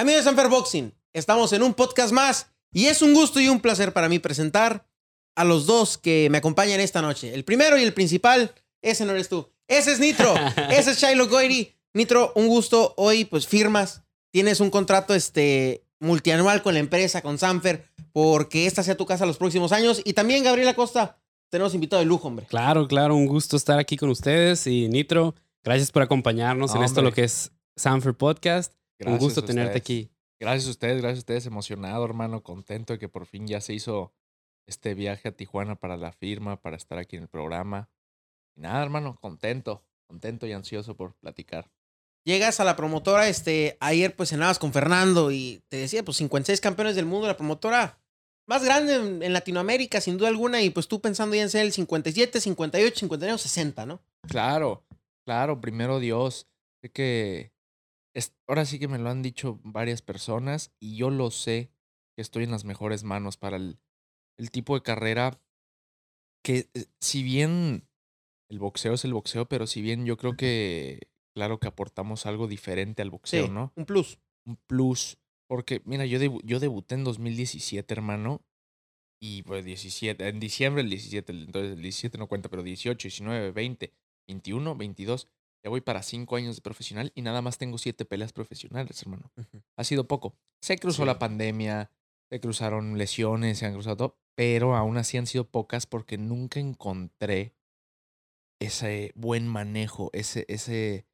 Amigos de Sanfer Boxing, estamos en un podcast más y es un gusto y un placer para mí presentar a los dos que me acompañan esta noche. El primero y el principal, ese no eres tú. Ese es Nitro, ese es Shiloh Goiri. Nitro, un gusto. Hoy pues firmas, tienes un contrato este, multianual con la empresa, con Sanfer, porque esta sea tu casa los próximos años. Y también Gabriela Costa, tenemos invitado de lujo, hombre. Claro, claro, un gusto estar aquí con ustedes y Nitro, gracias por acompañarnos en esto lo que es Sanford Podcast. Un Gracias gusto a tenerte aquí. Gracias a ustedes, gracias a ustedes. Emocionado, hermano, contento de que por fin ya se hizo este viaje a Tijuana para la firma, para estar aquí en el programa. Y nada, hermano, contento, contento y ansioso por platicar. Llegas a la promotora, este, ayer pues cenabas con Fernando y te decía, pues 56 campeones del mundo, la promotora más grande en, en Latinoamérica, sin duda alguna, y pues tú pensando ya en ser el 57, 58, 59, 60, ¿no? Claro, claro, primero Dios. Sé que ahora sí que me lo han dicho varias personas y yo lo sé que estoy en las mejores manos para el, el tipo de carrera que eh, si bien el boxeo es el boxeo, pero si bien yo creo que claro que aportamos algo diferente al boxeo, Sí, ¿no? un plus. Un plus. Porque, mira, yo, debu- yo debuté en 2017, hermano. Y pues 17, en diciembre el 17, entonces el 17 no cuenta, pero 18, 19, 20, 21, 22. Ya voy para 5 años de profesional y nada más tengo 7 peleas profesionales, hermano. Ha sido poco. Se cruzó Sí. la pandemia, se cruzaron lesiones, se han cruzado todo, pero aún así han sido pocas porque nunca encontré ese buen manejo, ese, ese,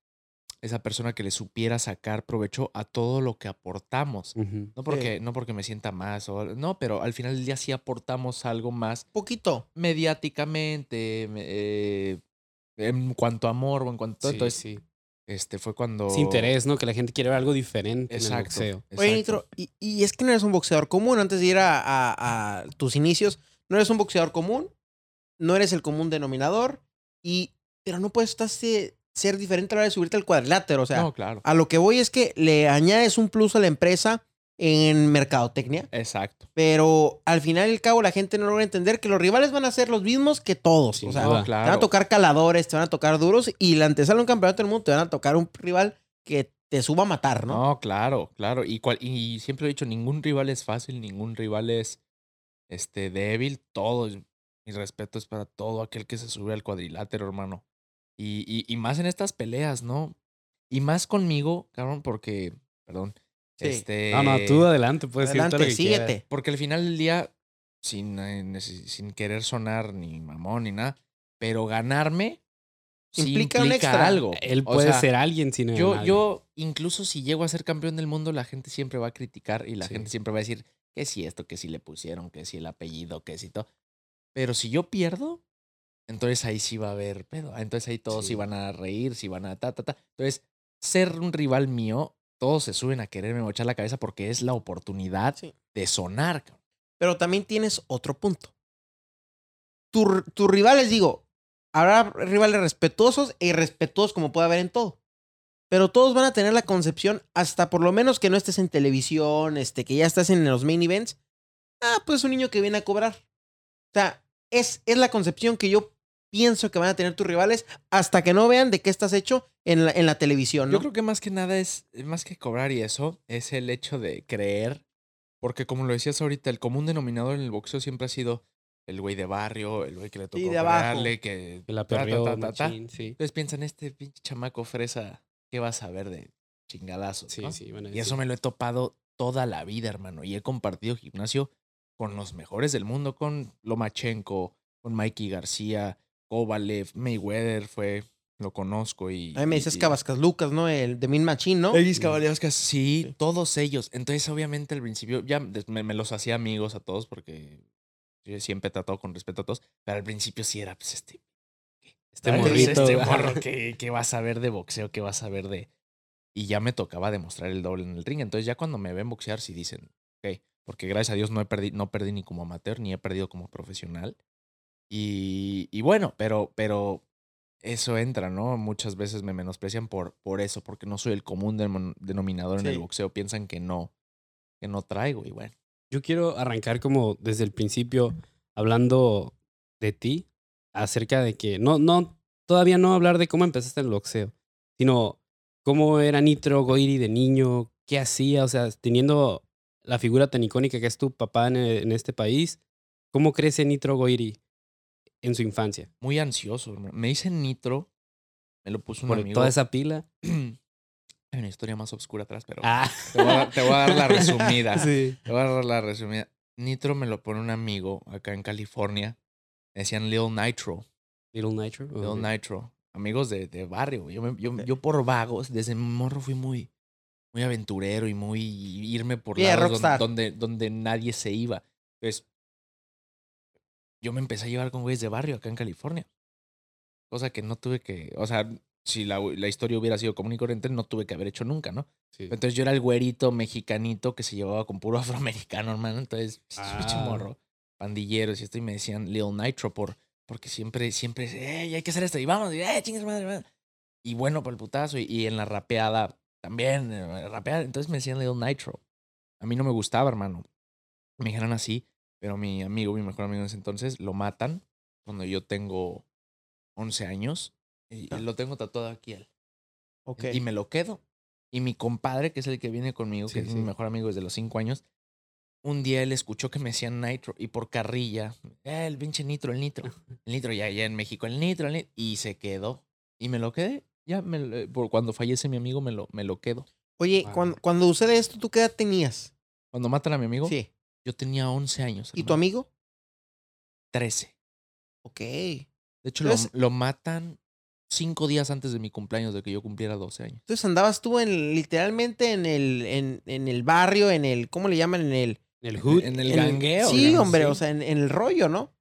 esa persona que le supiera sacar provecho a todo lo que aportamos. No porque, no porque me sienta más, o, no, pero al final del día sí aportamos algo más Poquito. mediáticamente, me- eh, en cuanto a amor o en cuanto a Sí, Entonces, sí. este fue cuando... Ese interés, ¿no? Que la gente quiere ver algo diferente en el Exacto. boxeo. Oye, exacto. Nitro, y, y es que no eres un boxeador común, antes de ir a, a- a tus inicios, no eres un boxeador común, no eres el común denominador, y, pero no puedes estar- ser diferente a la hora de subirte al cuadrilátero, o sea, no, claro. a lo que voy es que le añades un plus a la empresa en mercadotecnia, Exacto. pero al final y al cabo la gente no logra entender que los rivales van a ser los mismos que todos. Sin o sea, duda. Te van a tocar caladores, te van a tocar duros y la antesala de un campeonato del mundo te van a tocar un rival que te suba a matar, ¿no? No, claro, claro. Y, cual- y siempre he dicho, ningún rival es fácil, ningún rival es este, débil. Todo, es- mi respeto es para todo aquel que se sube al cuadrilátero, hermano. Y, y, y más en estas peleas, ¿no? Y más conmigo, cabrón, porque, perdón. Sí. Este, No, no, tú adelante, puedes decir todo lo Adelante, que quieras. síguete. Porque al final del día, sin, eh, sin querer sonar ni mamón ni nada, pero ganarme sí Implica implica, un extra. algo. Él O puede sea, ser alguien sin yo, yo, incluso si llego a ser campeón del mundo, la gente siempre va a criticar y la Sí. gente siempre va a decir que si esto, que si le pusieron, que si el apellido, que si todo. Pero si yo pierdo, entonces ahí sí va a haber pedo. Entonces ahí todos Sí. iban a reír, si van a ta, ta, ta. Entonces, ser un rival mío, todos se suben a quererme mochar la cabeza porque es la oportunidad Sí. de sonar. Pero también tienes otro punto. Tu- Tus rivales, digo, habrá rivales respetuosos e irrespetuosos como puede haber en todo. Pero todos van a tener la concepción, hasta por lo menos que no estés en televisión, este, que ya estás en los main events. Ah, pues un niño que viene a cobrar. O sea, es, es la concepción que yo pienso que van a tener tus rivales hasta que no vean de qué estás hecho en la, en la televisión, ¿no? Yo creo que más que nada es, más que cobrar y eso, es el hecho de creer. Porque como lo decías ahorita, el común denominador en el boxeo siempre ha sido el güey de barrio, el güey que le tocó abajo. pelearle, que... Que la ta, ta, ta, ta, ta. machín, sí. Entonces piensan, este pinche chamaco fresa, ¿qué vas a ver de chingadazos? Sí, no? sí, bueno, Y eso me lo he topado toda la vida, hermano. Y he compartido gimnasio con los mejores del mundo, con Lomachenko, con Mikey García, Kovalev, Mayweather fue, lo conozco y... A mí me dices Cabascas Lucas, ¿no? El de Min Machine, ¿no? Elvis Caballeros, sí, Sí. todos ellos. Entonces, obviamente, al principio ya me, me los hacía amigos a todos porque yo siempre he tratado con respeto a todos. Pero al principio sí era, pues, este. Este morrito. Este morro que, que vas a ver de boxeo, que vas a ver de. Y ya me tocaba demostrar el doble en el ring. Entonces, ya cuando me ven boxear, sí dicen, ok. Porque gracias a Dios no, he perdi no perdí ni como amateur, ni he perdido como profesional. Y, y bueno, pero, pero eso entra, ¿no? Muchas veces me menosprecian por, por eso, porque no soy el común denom- denominador en el boxeo. Piensan que no, que no traigo, y bueno. Yo quiero arrancar como desde el principio hablando de ti, acerca de que no, no, todavía no hablar de cómo empezaste en el boxeo, sino cómo era Nitro Goiri de niño, qué hacía, o sea, teniendo la figura tan icónica que es tu papá en, en este país, ¿cómo crece Nitro Goiri en su infancia? Muy ansioso. Me dicen nitro, me lo puso un Por amigo. toda esa pila. Hay una historia más oscura atrás, pero Ah, te, voy a, dar- te voy a dar la resumida. sí. Te voy a dar la resumida. Nitro me lo pone un amigo acá en California. Me decían Lil Nitro. Little Nitro. Lil ok. Nitro. Amigos de, de barrio. Yo, me- yo, yo por vagos, desde morro fui muy, muy aventurero y muy irme por Yeah, lados rockstar. donde, donde, donde nadie se iba. Entonces, yo me empecé a llevar con güeyes de barrio acá en California. Cosa que no tuve que, o sea, si la, la historia hubiera sido común y corriente, no tuve que haber hecho nunca, ¿no? Sí. Entonces yo era el güerito mexicanito que se llevaba con puro afroamericano, hermano. Entonces, Ah. morro, pandilleros y esto, y me decían Lil Nitro por, porque siempre, siempre, "Ey, hay que hacer esto, y vamos, y eh, chingas madre, madre". Y bueno, por el putazo, y, y en la rapeada también, eh, rapeada. Entonces me decían Lil Nitro. A mí no me gustaba, hermano. Me dijeron así, pero mi amigo, mi mejor amigo en ese entonces, lo matan cuando yo tengo 11 años. Y Ah. lo tengo tatuado aquí él. Ok. Y me lo quedo. Y mi compadre, que es el que viene conmigo, que Sí, es mi mejor amigo desde los cinco años, un día él escuchó que me decían nitro y por carrilla, "Eh, el pinche nitro, el nitro, el nitro, ya, ya en México, el nitro, el nitro, y se quedó. Y me lo quedé. Ya, me, lo- eh, por cuando fallece mi amigo, me lo, me lo quedo. Oye, Wow. cuando, cuando sucede esto, ¿tú qué edad tenías? Cuando matan a mi amigo, Sí. Yo tenía 11 años. ¿Y tu amigo? 13. Ok. De hecho, lo, Entonces- lo matan cinco días antes de mi cumpleaños, de que yo cumpliera 12 años. Entonces andabas tú en literalmente en el, en, en el barrio, en el, ¿cómo le llaman? En el... El hood. En el en gangueo. Sí, hombre, Sí. o sea, en, en el rollo, ¿no?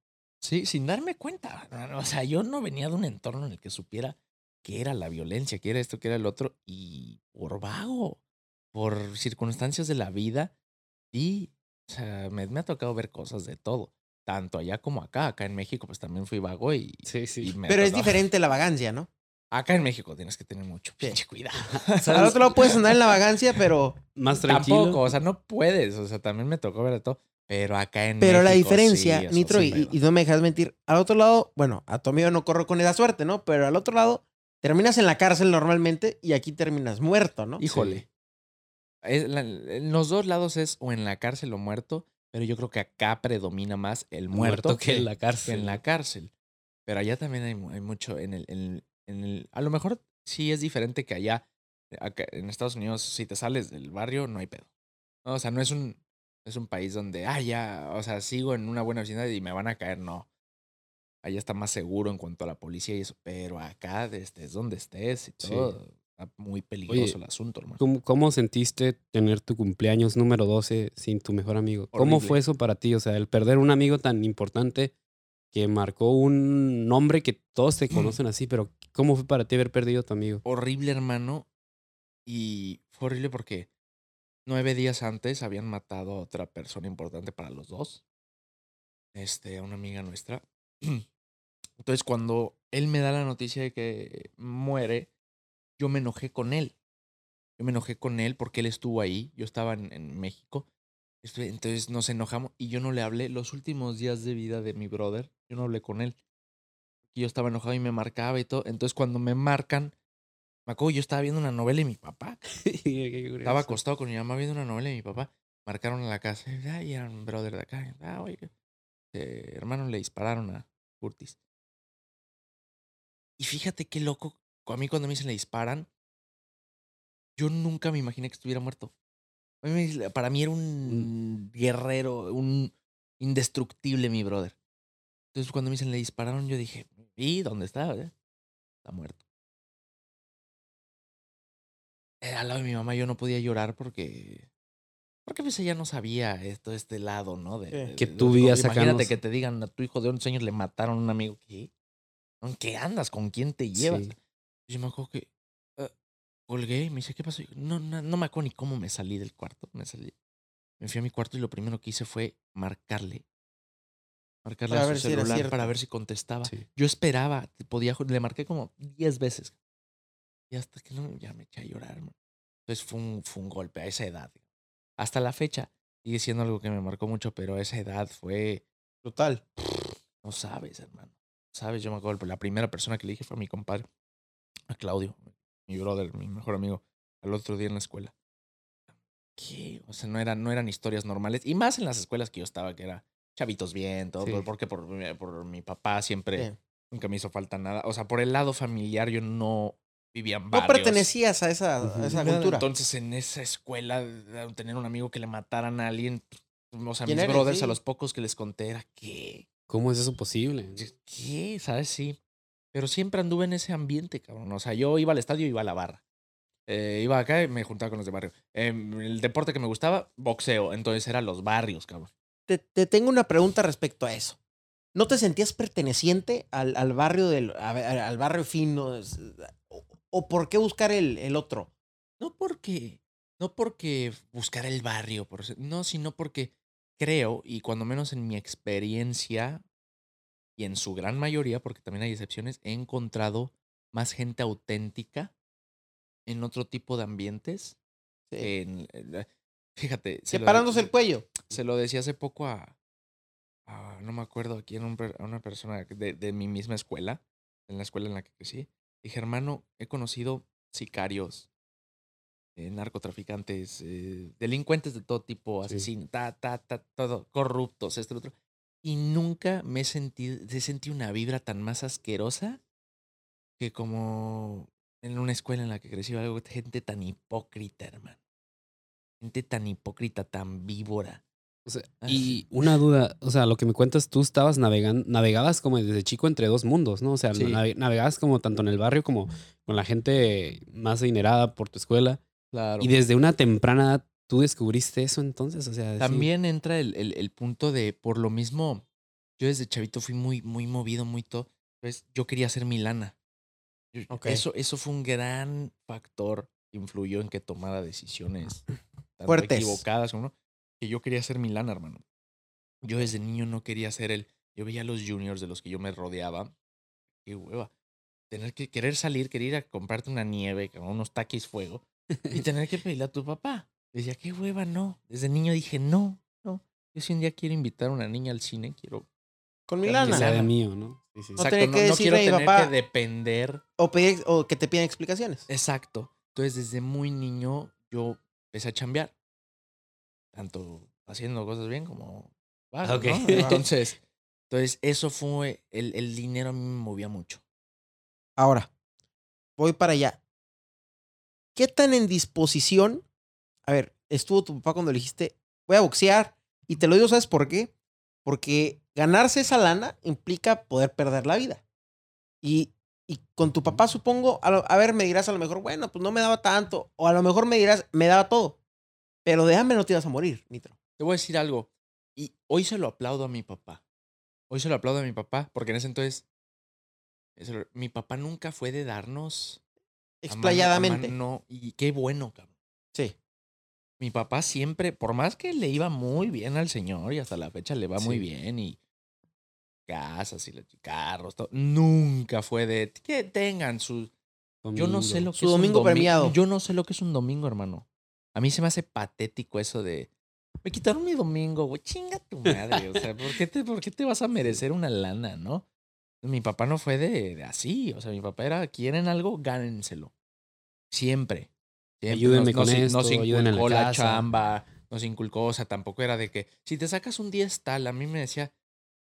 Sí, sin darme cuenta. O sea, yo no venía de un entorno en el que supiera qué era la violencia, qué era esto, qué era el otro. Y por vago, por circunstancias de la vida, sí. O sea, me, me ha tocado ver cosas de todo. Tanto allá como acá. Acá en México, pues también fui vago y. Sí, y sí. me Pero es diferente la vagancia, ¿no? Acá en México tienes que tener mucho pinche cuidado. Al otro lado puedes andar en la vagancia, pero... Más tranquilo. Tampoco, o sea, no puedes. O sea, también me tocó ver de todo. Pero acá en Pero la diferencia, sí, Nitro, sí y, y- y no me dejas mentir, al otro lado, bueno, a tu amigo no corro con esa suerte, ¿no? Pero al otro lado, terminas en la cárcel normalmente y aquí terminas muerto, ¿no? Híjole. Es la- en los dos lados es o en la cárcel o muerto, pero yo creo que acá predomina más el muerto, Muerto que en la que cárcel. en la cárcel. Pero allá también hay, mu- hay mucho en el, en, el- en el... A lo mejor sí es diferente que allá. Acá en Estados Unidos, si te sales del barrio, no hay pedo. No, o sea, no es un, es un país donde, ah, ya, o sea, sigo en una buena vecindad y me van a caer. No. Allá está más seguro en cuanto a la policía y eso. Pero acá, estés donde estés y Sí. Está muy peligroso Oye, el asunto, hermano. ¿Cómo, cómo sentiste tener tu cumpleaños número 12 sin tu mejor amigo? ¿Cómo fue eso para ti? O sea, el perder un amigo tan importante que marcó un nombre que todos te conocen así, pero ¿cómo fue para ti haber perdido a tu amigo? horrible, hermano. Y fue horrible porque nueve días antes habían matado a otra persona importante para los dos. Este, a una amiga nuestra. Entonces, cuando él me da la noticia de que muere, yo me enojé con él. Yo me enojé con él porque él estuvo ahí. Yo estaba en, en México. Entonces nos enojamos y yo no le hablé los últimos días de vida de mi brother. Yo no hablé con él. Y yo estaba enojado y me marcaba y todo. Entonces cuando me marcan, me acuerdo, yo estaba viendo una novela y mi papá. Estaba acostado con mi mamá viendo una novela y mi papá. Marcaron a la casa. Y era un brother de acá. Ah, oye. eh, hermano, le dispararon a Curtis. Y fíjate qué loco. A mí cuando me dicen le disparan, yo nunca me imaginé que estuviera muerto. Para mí era un guerrero, un indestructible mi brother. Entonces cuando me dicen le dispararon, yo dije, ¿y dónde está? eh? Está muerto. Eh, al lado de mi mamá yo no podía llorar porque... Porque pues ella no sabía esto, este lado, ¿no? De, Sí. de- Que tú vivías Imagínate que te digan a tu hijo de 11 años le mataron a un amigo. ¿Qué? ¿Con qué andas? ¿Con quién te llevas? Sí. Y yo me acuerdo que ah, colgué y me dice, ¿qué pasó? Yo, No, no, no me acuerdo ni cómo me salí del cuarto. Me salí. Me fui a mi cuarto y lo primero que hice fue marcarle. Marcarle Para a su celular para ver si contestaba. Sí. Yo esperaba, podía, le marqué como 10 veces. Y hasta que no, ya me eché a llorar, hermano. Entonces fue un, fue un golpe a esa edad. Hasta la fecha sigue siendo algo que me marcó mucho, pero a esa edad fue, Total. no sabes, hermano. Sabes, yo me acuerdo, la primera persona que le dije fue a mi compadre, a Claudio, mi brother, mi mejor amigo, al otro día en la escuela. ¿qué? O sea, no eran, no eran historias normales. Y más en las escuelas que yo estaba, que era chavitos bien, todo, Sí. porque por, mi- por mi papá siempre nunca me hizo falta nada. O sea, por el lado familiar yo no vivía en No barrios. pertenecías a esa, a cultura. Entonces, en esa escuela, tener un amigo que le mataran a alguien, o sea, ¿Quién mis eres? brothers, Sí. a los pocos que les conté, era ¿qué? ¿Cómo es eso posible? ¿Qué? ¿Sabes? Sí. Pero siempre anduve en ese ambiente, cabrón. O sea, yo iba al estadio, iba a la barra. Eh, iba acá y me juntaba con los de barrio. Em, el deporte que me gustaba, boxeo. Entonces eran los barrios, cabrón. te, te tengo una pregunta respecto a eso. ¿No te sentías perteneciente al, al barrio del a al barrio fino? ¿O, o por qué buscar el, el otro? No porque, no porque buscar el barrio, por no, sino porque creo, y cuando menos en mi experiencia, y en su gran mayoría, porque también hay excepciones, he encontrado más gente auténtica en otro tipo de ambientes. Sí. en- en- fíjate, se lo- Separándose el cuello. se lo decía hace poco a, a- no me acuerdo a quién, un a una persona de, de mi misma escuela, en la escuela en la que crecí. Dije, hermano, he conocido sicarios, eh, narcotraficantes, eh, delincuentes de todo tipo, Sí. asesinos, ta, ta, ta, todo, corruptos, esto, lo otro. Y nunca me he sentido, he sentido una vibra tan más asquerosa que como en una escuela en la que crecí, algo, gente tan hipócrita, hermano. Gente tan hipócrita, tan víbora. O sea, y una duda, o sea, lo que me cuentas, tú estabas navegando, navegabas como desde chico entre dos mundos, ¿no? O sea, Sí. navegabas como tanto en el barrio como con la gente más adinerada por tu escuela. Claro. Y desde una temprana edad, ¿tú descubriste eso entonces? O sea, sí. También entra el, el- el punto de, por lo mismo, yo desde chavito fui muy, muy movido, muy todo. Entonces, yo quería hacer mi lana. Yo- Ok. Eso, eso fue un gran factor que influyó en que tomara decisiones tanto Fuertes. equivocadas como no. Que yo quería hacer mi lana, hermano. Yo desde niño no quería ser el. Yo veía a los juniors de los que yo me rodeaba. Qué hueva. Tener que querer salir, querer ir a comprarte una nieve, con unos taquis fuego, y tener que pedirle a tu papá. Decía, qué hueva, no. Desde niño dije, no, no. Yo si un día quiero invitar a una niña al cine, quiero. Con mi Claro que sea lana. de mío, ¿no? Sí, sí. No Exacto, tener no, que no quiero tener papá- que depender. O, pedir- o que te pidan explicaciones. Exacto. Entonces, desde muy niño, yo empecé a chambear. Tanto haciendo cosas bien como. vago, Ok. ¿no? Entonces, entonces, eso fue. El, el dinero a mí me movía mucho. Ahora, voy para allá. ¿Qué tan en disposición? A ver, estuvo tu papá cuando le dijiste, voy a boxear. Y te lo digo, ¿sabes por qué? Porque ganarse esa lana implica poder perder la vida. Y, y con tu papá, supongo, a, lo- a ver, me dirás a lo mejor, bueno, pues no me daba tanto. O a lo mejor me dirás, me daba todo. Pero de hambre no te ibas a morir, Nitro. Te voy a decir algo. Y hoy se lo aplaudo a mi papá. Hoy se lo aplaudo a mi papá, porque en ese entonces. mi papá nunca fue de darnos. a mano- a Explayadamente. mano, y qué bueno, cabrón. Sí. Mi papá siempre, por más que le iba muy bien al señor y hasta la fecha le va muy bien y casas y los carros, todo, nunca fue de que tengan su yo no sé Domingo. lo que Su es un domingo domi- premiado. Yo no sé lo que es un domingo, hermano. A mí se me hace patético eso de me quitaron mi domingo, güey. Chinga tu madre. O sea, ¿por qué te, por qué te vas a merecer una lana, no? Mi papá no fue de, de así. O sea, mi papá era, quieren algo, gánenselo. Siempre. Siempre. Ayúdenme nos, con nos, esto, nos la inculcó la, casa. chamba, nos inculcó, o sea, tampoco era de que si te sacas un 10 tal, a mí me decía.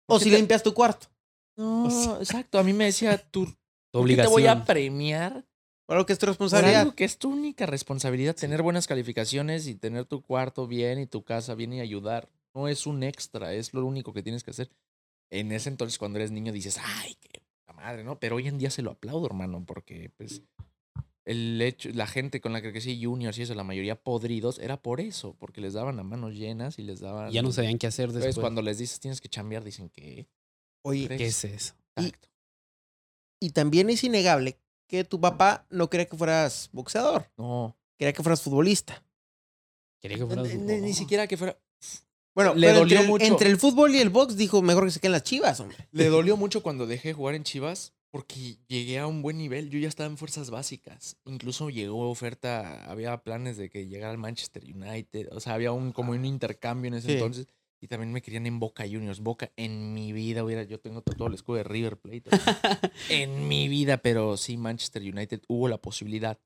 O ¿por si te- limpias tu cuarto. No, sea- exacto. A mí me decía, tú, Tu ¿por qué te voy a obligación. premiar Por lo que es tu por responsabilidad. algo que es tu única responsabilidad, tener buenas calificaciones y tener tu cuarto bien y tu casa bien y ayudar. No es un extra, es lo único que tienes que hacer. En ese entonces, cuando eres niño, dices, ay, qué puta madre, ¿no? Pero hoy en día se lo aplaudo, hermano, porque pues el hecho, la gente con la que crecí, juniors y eso, la mayoría podridos, era por eso, porque les daban a manos llenas y les daban. Ya no sabían qué hacer Entonces, después. cuando les dices tienes que chambear, dicen que. Oye. ¿Qué es eso? Y- Exacto. y también es innegable que tu papá no quería que fueras boxeador. No. Quería que fueras futbolista. Quería que fueras- Ni, ni- siquiera que fuera. Bueno, Le pero dolió entre, el- mucho. entre el fútbol y el box dijo mejor que se queden las chivas, hombre. Le dolió mucho cuando dejé de jugar en Chivas porque llegué a un buen nivel. Yo ya estaba en fuerzas básicas. Incluso llegó oferta, había planes de que llegara al Manchester United. O sea, había un como un intercambio en ese Sí. entonces. Y también me querían en Boca Juniors. Boca en mi vida hubiera, yo tengo todo el escudo de River Plate. en mi vida, pero sí, Manchester United hubo la posibilidad.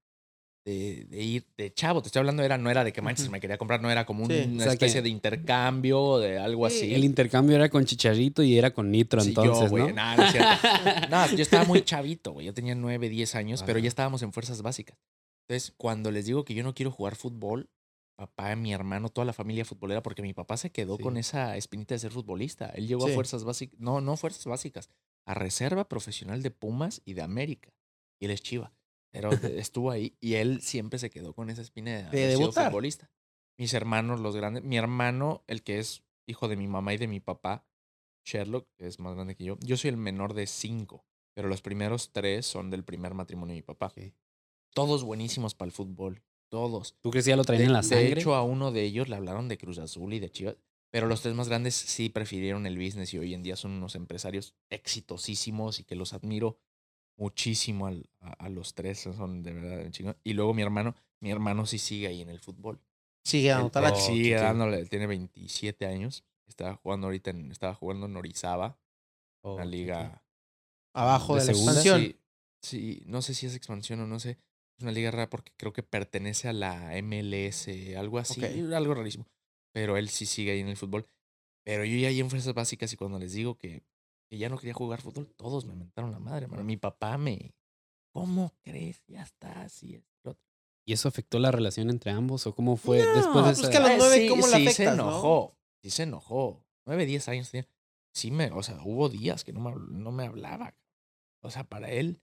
De, de ir de chavo. Te estoy hablando, era, no era de que manches Ujú. me quería comprar, no era como un- Sí. una O sea especie que- de intercambio o de algo Sí, así. El intercambio era con Chicharito y era con Nitro Sí, entonces, yo, güey. ¿no? no es cierto. No, yo estaba muy chavito, güey. Yo tenía 9, 10 años, pero Ajá. ya estábamos en fuerzas básicas. Entonces, cuando les digo que yo no quiero jugar fútbol, papá, mi hermano, toda la familia futbolera, porque mi papá se quedó Sí. con esa espinita de ser futbolista. Él llegó a fuerzas básicas, no, no fuerzas básicas, a reserva profesional de Pumas y de América. Y él es Chiva. Pero estuvo ahí y él siempre se quedó con esa espina de, haber sido futbolista. Mis hermanos, los grandes, mi hermano, el que es hijo de mi mamá y de mi papá, Sherlock, que es más grande que yo. Yo soy el menor de cinco, pero los primeros tres son del primer matrimonio de mi papá. Todos buenísimos para el fútbol. Todos. ¿Tú crees que ya lo traían De, en la de sangre? hecho, a uno de ellos le hablaron de Cruz Azul y de Chivas. Pero los tres más grandes sí prefirieron el business y hoy en día son unos empresarios exitosísimos y que los admiro muchísimo al- a, a los tres. Son de verdad chingón. Y luego mi hermano, mi hermano sí sigue ahí en el fútbol. Sigue él Oh, sigue dándole, tiene 27 años. Estaba jugando ahorita en, estaba jugando en Orizaba, Oh, una ok, liga. Abajo ¿De de, la segunda? expansión. Sí, sí, no sé si es expansión o no sé. Es una liga rara porque creo que pertenece a la MLS, algo así, algo rarísimo. Pero él sí sigue ahí en el fútbol. Pero yo ya ahí en fuerzas básicas y cuando les digo que, que ya no quería jugar fútbol, todos me mentaron la madre, hermano. Mi papá me. ¿Cómo crees? Ya está, así es. lo otro". ¿Y eso afectó la relación entre ambos? ¿O cómo fue No, después de pues esa... que a los nueve, sí, ¿cómo sí se afectas, no? enojó. Sí se enojó. Nueve, diez años tenía. Sí me, o sea, hubo días que no me, no me hablaba. O sea, para él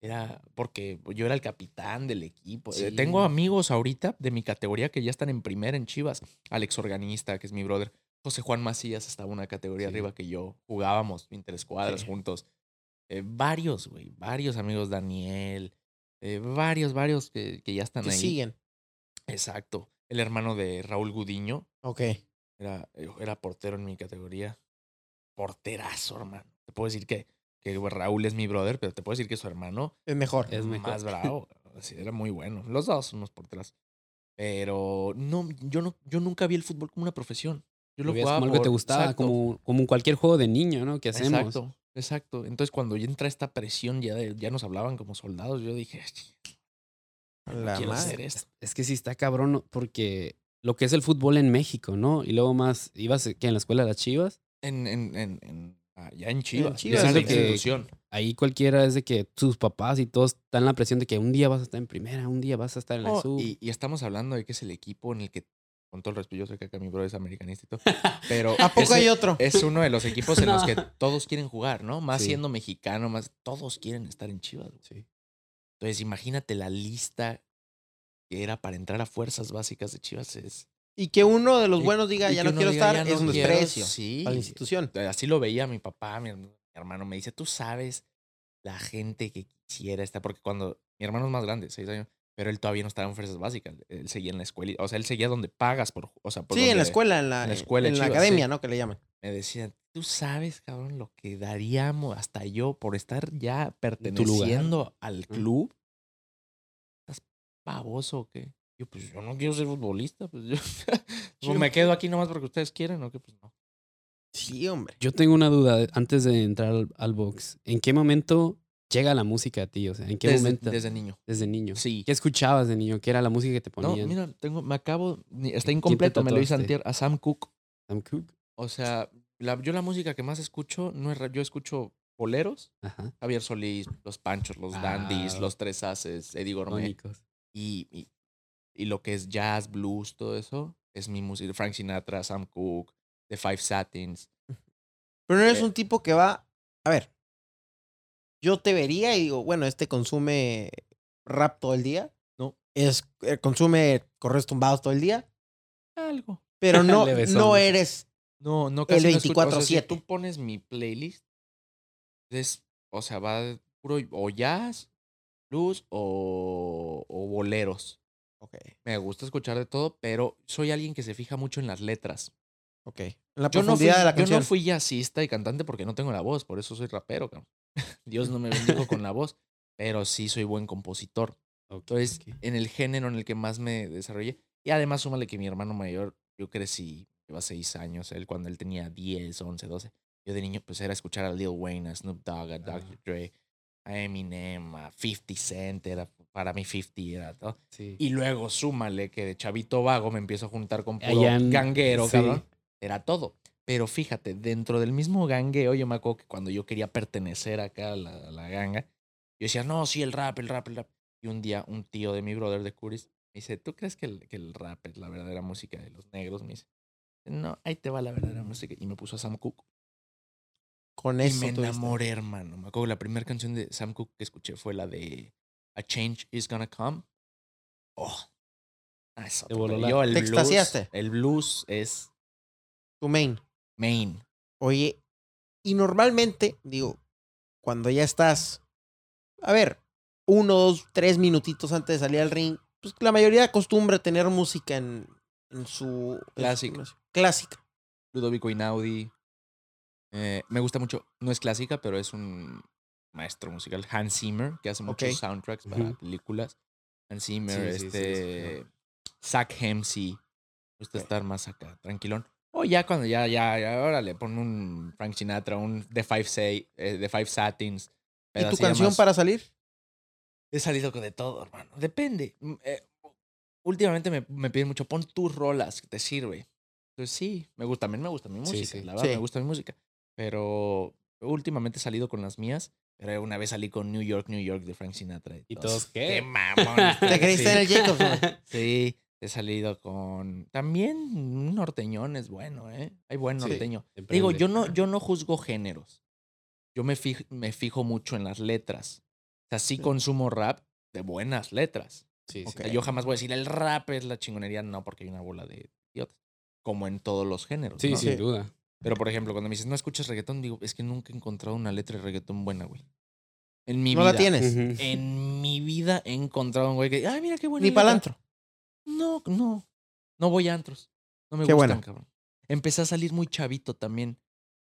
era porque yo era el capitán del equipo. Eh, Sí. Tengo amigos ahorita de mi categoría que ya están en primera en Chivas. Alex Organista, que es mi brother. José Juan Macías estaba una categoría Sí. arriba que yo. Jugábamos interescuadras Sí. juntos. Eh, varios, güey. Varios amigos. Daniel. eh, varios, varios que, que ya están Que ahí. siguen. Exacto. El hermano de Raúl Gudiño. Ok. Era, eh, era portero en mi categoría. Porterazo, hermano. Te puedo decir que, que Raúl es mi brother, pero te puedo decir que su hermano Es mejor. Es mejor. más bravo. Así, era muy bueno. Los dos son unos porteras. Pero no, yo no, yo nunca vi el fútbol como una profesión. Yo Lo jugaba como algo que te gustaba, exacto, como, como cualquier juego de niño, ¿no? Que hacemos. Exacto, exacto. Entonces cuando ya entra esta presión, ya, de- ya nos hablaban como soldados, yo dije, La quiero madre. hacer esto. Es que sí está cabrón, porque lo que es el fútbol en México, ¿no? Y luego más, ibas que en la escuela de las Chivas, En, en, en, en- allá en Chivas. Chivas, es de que- institución. ahí cualquiera es de que tus papás y todos están la presión de que un día vas a estar en primera, un día vas a estar en la No, sub. y, y estamos hablando de que es el equipo en el que, con todo el respeto, yo sé que acá mi bro es americanista y todo, pero ¿A poco hay otro? es uno de los equipos en los que todos quieren jugar, ¿no? Más Sí. siendo mexicano, más todos quieren estar en Chivas. Sí. Entonces, imagínate la lista que era para entrar a fuerzas básicas de Chivas. Es, Y que uno de los Y- buenos diga, ya no quiero diga, estar, "Ya es no un quiero", desprecio Sí. a la institución. Así lo veía mi papá, mi, mi hermano me dice, tú sabes la gente que quisiera estar, porque cuando mi hermano es más grande, seis años, pero él todavía no estaba en fuerzas básicas, él seguía en la escuela, o sea, él seguía donde pagas por, o sea, por Sí, en la escuela, en la, en la escuela, en la academia, sí. ¿no? Que le llaman. Me decían, tú sabes, cabrón, lo que daríamos hasta yo por estar ya perteneciendo al club. ¿Estás baboso o qué? Yo, pues yo no quiero ser futbolista, pues yo o me quedo aquí nomás porque ustedes quieren o qué, pues no. Sí, hombre. Yo tengo una duda antes de entrar al, al box. ¿En qué momento llega la música a ti? O sea, ¿en qué desde, momento? desde niño. Desde niño. Sí. ¿Qué escuchabas de niño? ¿Qué era la música que te No, ponían? mira, tengo, me acabo, está ¿Quién te incompleto, me lo hice antier, a Sam Cooke. Sam Cooke. O sea, la- yo la música que más escucho no es yo escucho boleros, Ajá. Javier Solís, Los Panchos, Los Ah, Dandies, Los Tres Haces, Eddie Gourmet. Y, y lo que es jazz, blues, todo eso, es mi música. Frank Sinatra, Sam Cooke, The Five Satins. Pero no eres Eh. un tipo que va. A ver. Yo te vería y digo, bueno, este consume rap todo el día. No. Es, eh, consume correos tumbados todo el día. Algo. Pero no, no eres. No, no, El casi no escucho. O sea, si 24/7. tú pones mi playlist, es, o sea, va puro o jazz, blues o, o boleros. Ok, Me gusta escuchar de todo, pero soy alguien que se fija mucho en las letras. ok. En la Yo no, fui, de la yo no fui jazzista y cantante porque no tengo la voz, por eso soy rapero, cabrón. Dios no me bendijo con la voz, pero sí soy buen compositor. Entonces, en el género en el que más me desarrollé. Y además, súmale que mi hermano mayor, yo crecí, lleva seis años, él cuando él tenía 10, 11, 12. Yo de niño, pues era escuchar a Lil Wayne, a Snoop Dogg, a Dr. Ah. Dre, a Eminem, a 50 Cent, era para mí 50 era todo. Sí. Y luego súmale que de chavito vago me empiezo a juntar con puro Allá en- ganguero, sí. cabrón. Era todo. Pero fíjate, dentro del mismo gangueo, yo me acuerdo que cuando yo quería pertenecer acá a la, a la ganga, yo decía, no, sí, el rap, el rap, el rap. Y un día un tío de mi brother de Curis me dice, ¿tú crees que el, que el rap es la verdadera música de los negros? Me dice, no, ahí te va la verdadera música. Y me puso a Sam Cooke. Con Y eso me tuviste. enamoré, hermano. Me acuerdo que la primera canción de Sam Cooke que escuché fue la de A Change Is Gonna Come. Oh. Ah, es Te voló la- Yo, el Te blues, extasiaste. El blues es Tu main. Main. Oye, y normalmente, digo, cuando ya estás, a ver, uno, dos, tres minutitos antes de salir al ring, pues la mayoría acostumbra tener música en, en su... en su Clásica. Clásica. Ludovico Inaudi. Eh, me gusta mucho. No es clásica, pero es un maestro musical. Hans Zimmer, que hace muchos soundtracks para películas. Hans Zimmer, Sí, sí, sí, sí, este. Zach Hemsey. Me gusta estar más acá, tranquilón. O ya cuando ya, ya, ya, órale, pon un Frank Sinatra, un The Five, Say, eh, The Five Satins. ¿Y tu canción más- para salir? He salido con de todo, hermano. Depende. Mm, eh, últimamente me, me piden mucho, pon tus rolas, que te sirve. Entonces sí, me gusta, también me gusta mi Sí, música. sí. La verdad, Sí. me gusta mi música. Pero últimamente he salido con las mías. Pero una vez salí con New York, New York de Frank Sinatra. ¿Y todos qué? ¡Qué mamón! Te creíste en el Sí. Jacobs, man. Sí, he salido con... También un norteñón es bueno, ¿eh? Hay buen norteño. Te Digo, yo no, yo no juzgo géneros. Yo me, fij- me fijo mucho en las letras. O sea, sí Sí. consumo rap de buenas letras. Sí, sí. O sea, yo jamás voy a decir el rap es la chingonería, no, porque hay una bola de idiotas. Como en todos los géneros. Sí, ¿no? sin Sí. duda. Pero, por ejemplo, cuando me dices, no escuchas reggaetón, digo, es que nunca he encontrado una letra de reggaetón buena, güey. En mi No vida. la tienes. En mi vida he encontrado un güey que, ay, mira qué bueno. Ni palantro. No, no. No voy a antros. No me Qué gustan, bueno. cabrón. Empecé a salir muy chavito también.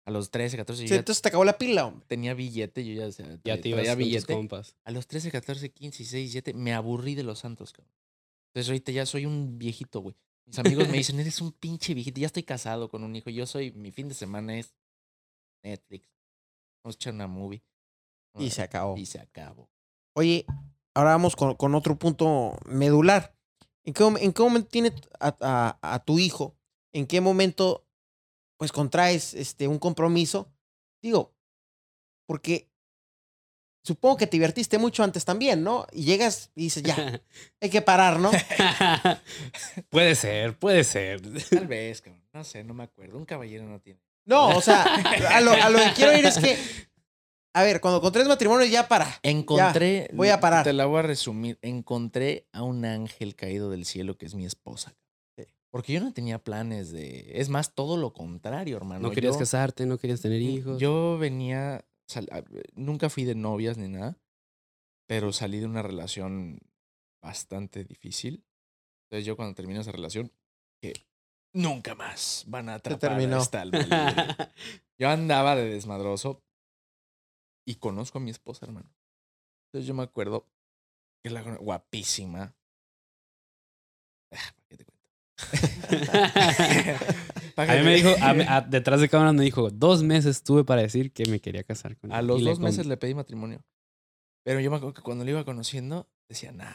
A los 13, 14, yo Sí, ya entonces te acabó la pila, hombre. tenía billete, yo ya, o sea, Ya te ibas traía con tus billete. compas. A los 13, 14, 15, 16, 17, me aburrí de los santos, cabrón. Entonces ahorita ya soy un viejito, güey. Mis amigos me dicen, eres un pinche viejito, ya estoy casado con un hijo. Yo soy, mi fin de semana es Netflix. Vamos a echar una movie. Y se acabó. Y se acabó. Oye, ahora vamos con, con otro punto medular. ¿En qué, en qué momento tiene a, a- a tu hijo? ¿En qué momento, pues, contraes este, un compromiso? Digo, porque supongo que te divertiste mucho antes también, ¿no? Y llegas y dices, ya, hay que parar, ¿no? puede ser, puede ser. Tal vez, cabrón. No sé, no me acuerdo. Un caballero no tiene. No, o sea, a lo, a lo que quiero ir es que, a ver, cuando contraes matrimonio ya para. Encontré. voy a parar. Te la voy a resumir. Encontré a un ángel caído del cielo que es mi esposa. Sí. Porque yo no tenía planes de. Es más, todo lo contrario, hermano. No querías Yo- casarte, no querías tener hijos. Yo venía. sal- a- nunca fui de novias ni nada. Pero salí de una relación bastante difícil. Entonces, yo cuando terminé esa relación, que nunca más van a atrapar terminó. a esta alma libre. Yo andaba de desmadroso y conozco a mi esposa, hermano. Entonces yo me acuerdo que la guapísima. Ah, ¿Para qué te cuento? ¿Para A mí me dijo, a a- detrás de cámara me dijo, dos meses tuve para decir que me quería casar con A él". los Y le dos con- meses le pedí matrimonio. Pero yo me acuerdo que cuando lo iba conociendo, decía, nah,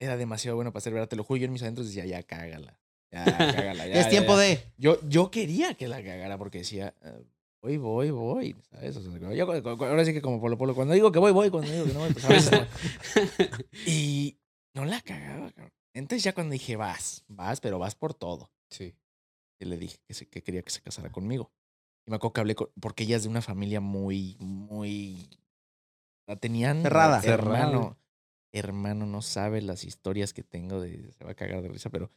era demasiado bueno para ser verdad. Te lo juro, yo en mis adentros decía, ya cágala. Ya, cágala. Ya, es ya, tiempo ya". de. Yo, yo quería que la cagara porque decía, "Ah, voy, voy, voy. ¿Sabes? O sea, yo ahora sí que como Polo Polo, cuando digo que voy, voy, cuando digo que no voy, pues a veces. Y no la cagaba, cabrón. Entonces ya cuando dije, vas, vas, pero vas por todo. Sí. Y le dije que, se- que quería que se casara conmigo. Y me acuerdo que hablé con, porque ella es de una familia muy, muy... La tenían... Cerrada. Hermano, hermano, no sabe las historias que tengo de... Se va a cagar de risa, pero...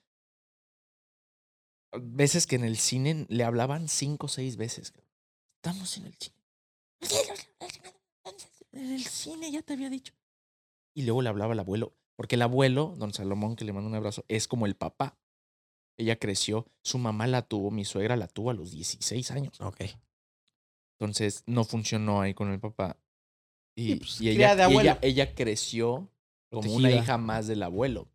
Veces que en el cine le hablaban cinco o seis veces. cabrón. Estamos en el cine. En el cine, ya te había dicho. Y luego le hablaba al abuelo, porque el abuelo, don Salomón, que le mando un abrazo, es como el papá. Ella creció, su mamá la tuvo, mi suegra la tuvo a los 16 años. Ok. Entonces no funcionó ahí con el papá. Y, pues, y ella, de y ella, ella creció como una hija más del abuelo.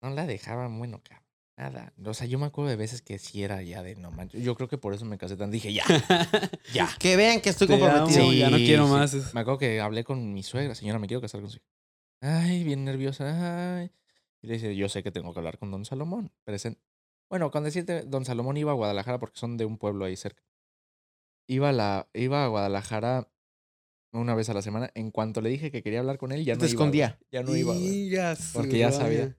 No la dejaban, bueno, cabrón. Nada. O sea, yo me acuerdo de veces que sí era ya de no manches. Yo creo que por eso me casé tan. Dije, ya, ya. Que vean que estoy Te amo, comprometido. ya no quiero sí. más. Me acuerdo que hablé con mi suegra, señora, me quiero casar con su hija. Ay, bien nerviosa. Ay. Y le dice, yo sé que tengo que hablar con don Salomón. Presen- Bueno, con decirte, don Salomón iba a Guadalajara porque son de un pueblo ahí cerca. Iba a, la, iba a Guadalajara una vez a la semana. En cuanto le dije que quería hablar con él, ya Te no iba. güey. escondía. Ya no iba. güey. Y ya Porque ya vaya. sabía.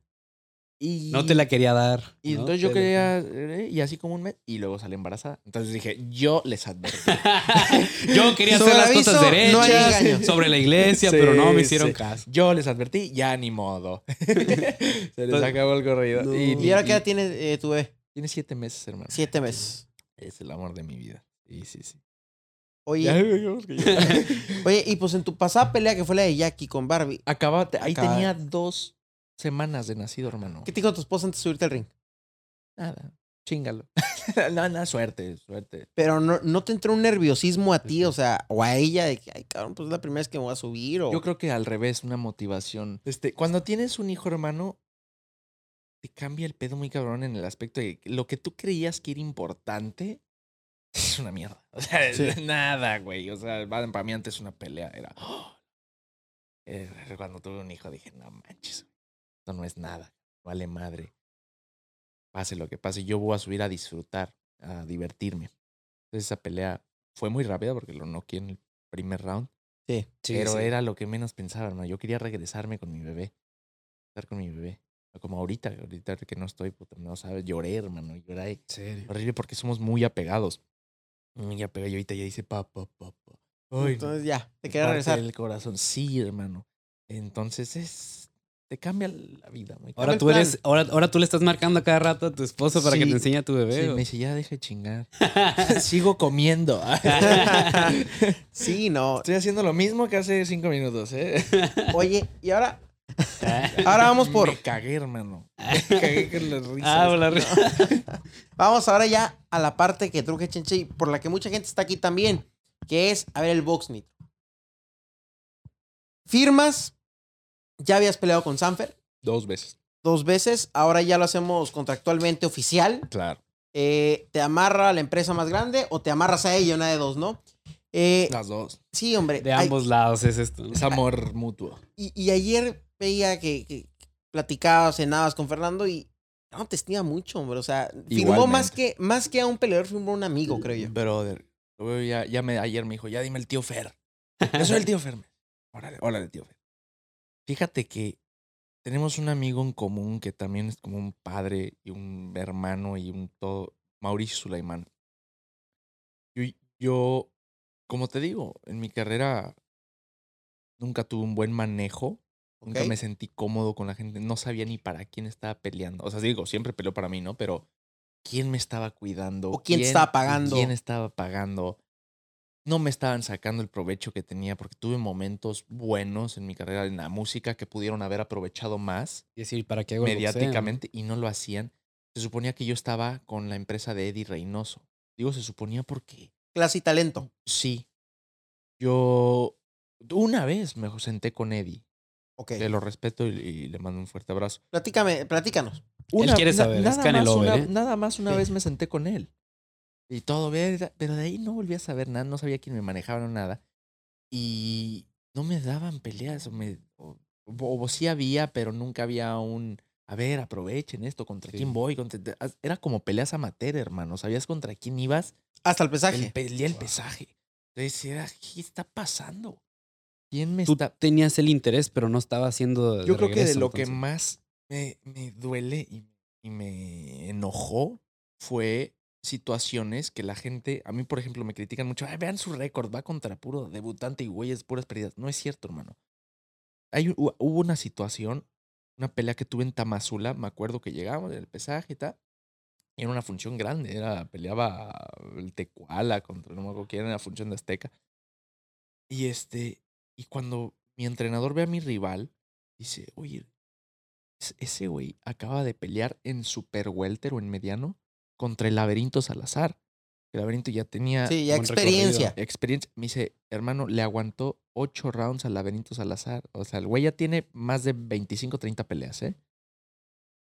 Y, No te la quería dar. Y no entonces yo te quería, eh, y así como un mes, y luego sale embarazada. Entonces dije, yo les advertí. Yo quería hacer las aviso, cosas derechas sobre la iglesia, Sí, pero no me hicieron sí. caso. Yo les advertí, ya ni modo. Se les acabó el corrido. No. Y, ¿Y ahora qué edad tiene eh, tu bebé? Tiene siete meses, hermano. Siete meses. Es el amor de mi vida. Sí, sí, sí. Oye, oye, y pues en tu pasada pelea que fue la de Jackie con Barbie, Acaba, ahí tenía dos semanas de nacido, hermano. ¿qué te dijo tu esposa antes de subirte al ring? Nada, chingalo. no, no, suerte, suerte. Pero no, no te entró un nerviosismo a ti, o sea, o a ella de que, ay, cabrón, pues es la primera vez que me voy a subir, o... Yo creo que al revés, una motivación. Este, cuando tienes un hijo hermano, te cambia el pedo muy cabrón en el aspecto de que lo que tú creías que era importante es una mierda. O sea, Sí. nada, güey. O sea, para mí antes una pelea era. cuando tuve un hijo dije, no manches, güey, esto no es nada. Vale madre. Pase lo que pase, yo voy a subir a disfrutar, a divertirme. Entonces esa pelea fue muy rápida porque lo noqué en el primer round. Sí. Pero era lo que menos pensaba, hermano. Yo quería regresarme con mi bebé. Estar con mi bebé. Como ahorita, ahorita que no estoy, puta, no sabes, lloré, hermano. Lloré. ¿En serio? Horrible porque somos muy apegados. Muy apegados. Y ahorita ya dice papá, papá. Ay, Entonces ya, te parte regresar. El corazón. Sí, hermano. Entonces es. Te cambia la vida. muy Ahora tú, eres, ahora, ahora tú le estás marcando a cada rato a tu esposo para que te enseñe a tu bebé. Sí, ¿o? me dice, ya deja de chingar. Sigo comiendo. sí, no. Estoy haciendo lo mismo que hace cinco minutos, ¿eh? Oye, y ahora, ahora vamos por... Me cagué, hermano. Me cagué con las risas. ah, la ri- Vamos ahora ya a la parte que Truje Chenche y por la que mucha gente está aquí también, que es, a ver, el box nitro. Firmas, ya habías peleado con Sanfer Dos veces. dos veces, ahora ya lo hacemos contractualmente oficial. Claro. Eh, ¿Te amarra a la empresa más grande o te amarras a ella, una de dos, no? Eh, Las dos. sí, hombre. De ambos lados es esto. Es amor mutuo. y, y ayer veía que, que platicabas, cenabas con Fernando y no te estima mucho, hombre. O sea, firmó más que, más que a un peleador, firmó a un amigo, creo yo. Brother. Ya, ya me, ayer me dijo, ya dime el tío Fer. Yo soy el tío Fer. Órale, órale, tío Fer. Fíjate que tenemos un amigo en común que también es como un padre y un hermano y un todo. Mauricio Sulaimán. Yo, yo, como te digo, en mi carrera nunca tuve un buen manejo. Nunca Ok. me sentí cómodo con la gente. No sabía ni para quién estaba peleando. O sea, digo, siempre peleó para mí, ¿no? Pero quién me estaba cuidando. O quién estaba pagando. ¿Quién estaba pagando? No me estaban sacando el provecho que tenía porque tuve momentos buenos en mi carrera en la música que pudieron haber aprovechado más Y decir, ¿para qué hago mediáticamente y no lo hacían. Se suponía que yo estaba con la empresa de Eddie Reynoso. Digo, se suponía porque Clase y talento. sí. Yo una vez me senté con Eddie. Ok. Que lo respeto y, y le mando un fuerte abrazo. Platícame, platícanos. Una, quiere na- saber, es nada, Canelo más una, ¿eh? nada más una Sí. vez me senté con él. Y todo pero de ahí no volví a saber nada, no sabía quién me manejaba o nada. Y no me daban peleas, o, me, o, o- o sí había, pero nunca había un, a ver, aprovechen esto, contra Sí. quién voy. Contra, era como peleas amateur, hermano, sabías contra quién ibas Hasta el pesaje. el, el día del pesaje. Entonces era, ¿qué está pasando? ¿Quién me Tú está...? tenías el interés, pero no estaba haciendo. Yo creo que de regreso, lo que más me, me duele y, y me enojó fue situaciones que la gente, a mí por ejemplo me critican mucho, "Ay, vean su récord, va contra puro debutante y güeyes, puras pérdidas. No es cierto, hermano. Hay, hubo una situación, una pelea que tuve en Tamazula, me acuerdo que llegamos del pesaje y tal. Era una función grande, era, peleaba el Tecuala contra no me acuerdo quién, era la función de Azteca. Y este, y cuando mi entrenador ve a mi rival, dice, oye, es- ese güey acaba de pelear en Super Welter o en mediano contra el Laberinto Salazar. El Laberinto ya tenía Sí, ya buen experiencia. experiencia. Me dice, hermano, le aguantó ocho rounds al Laberinto Salazar. O sea, el güey ya tiene más de 25, 30 peleas, ¿eh?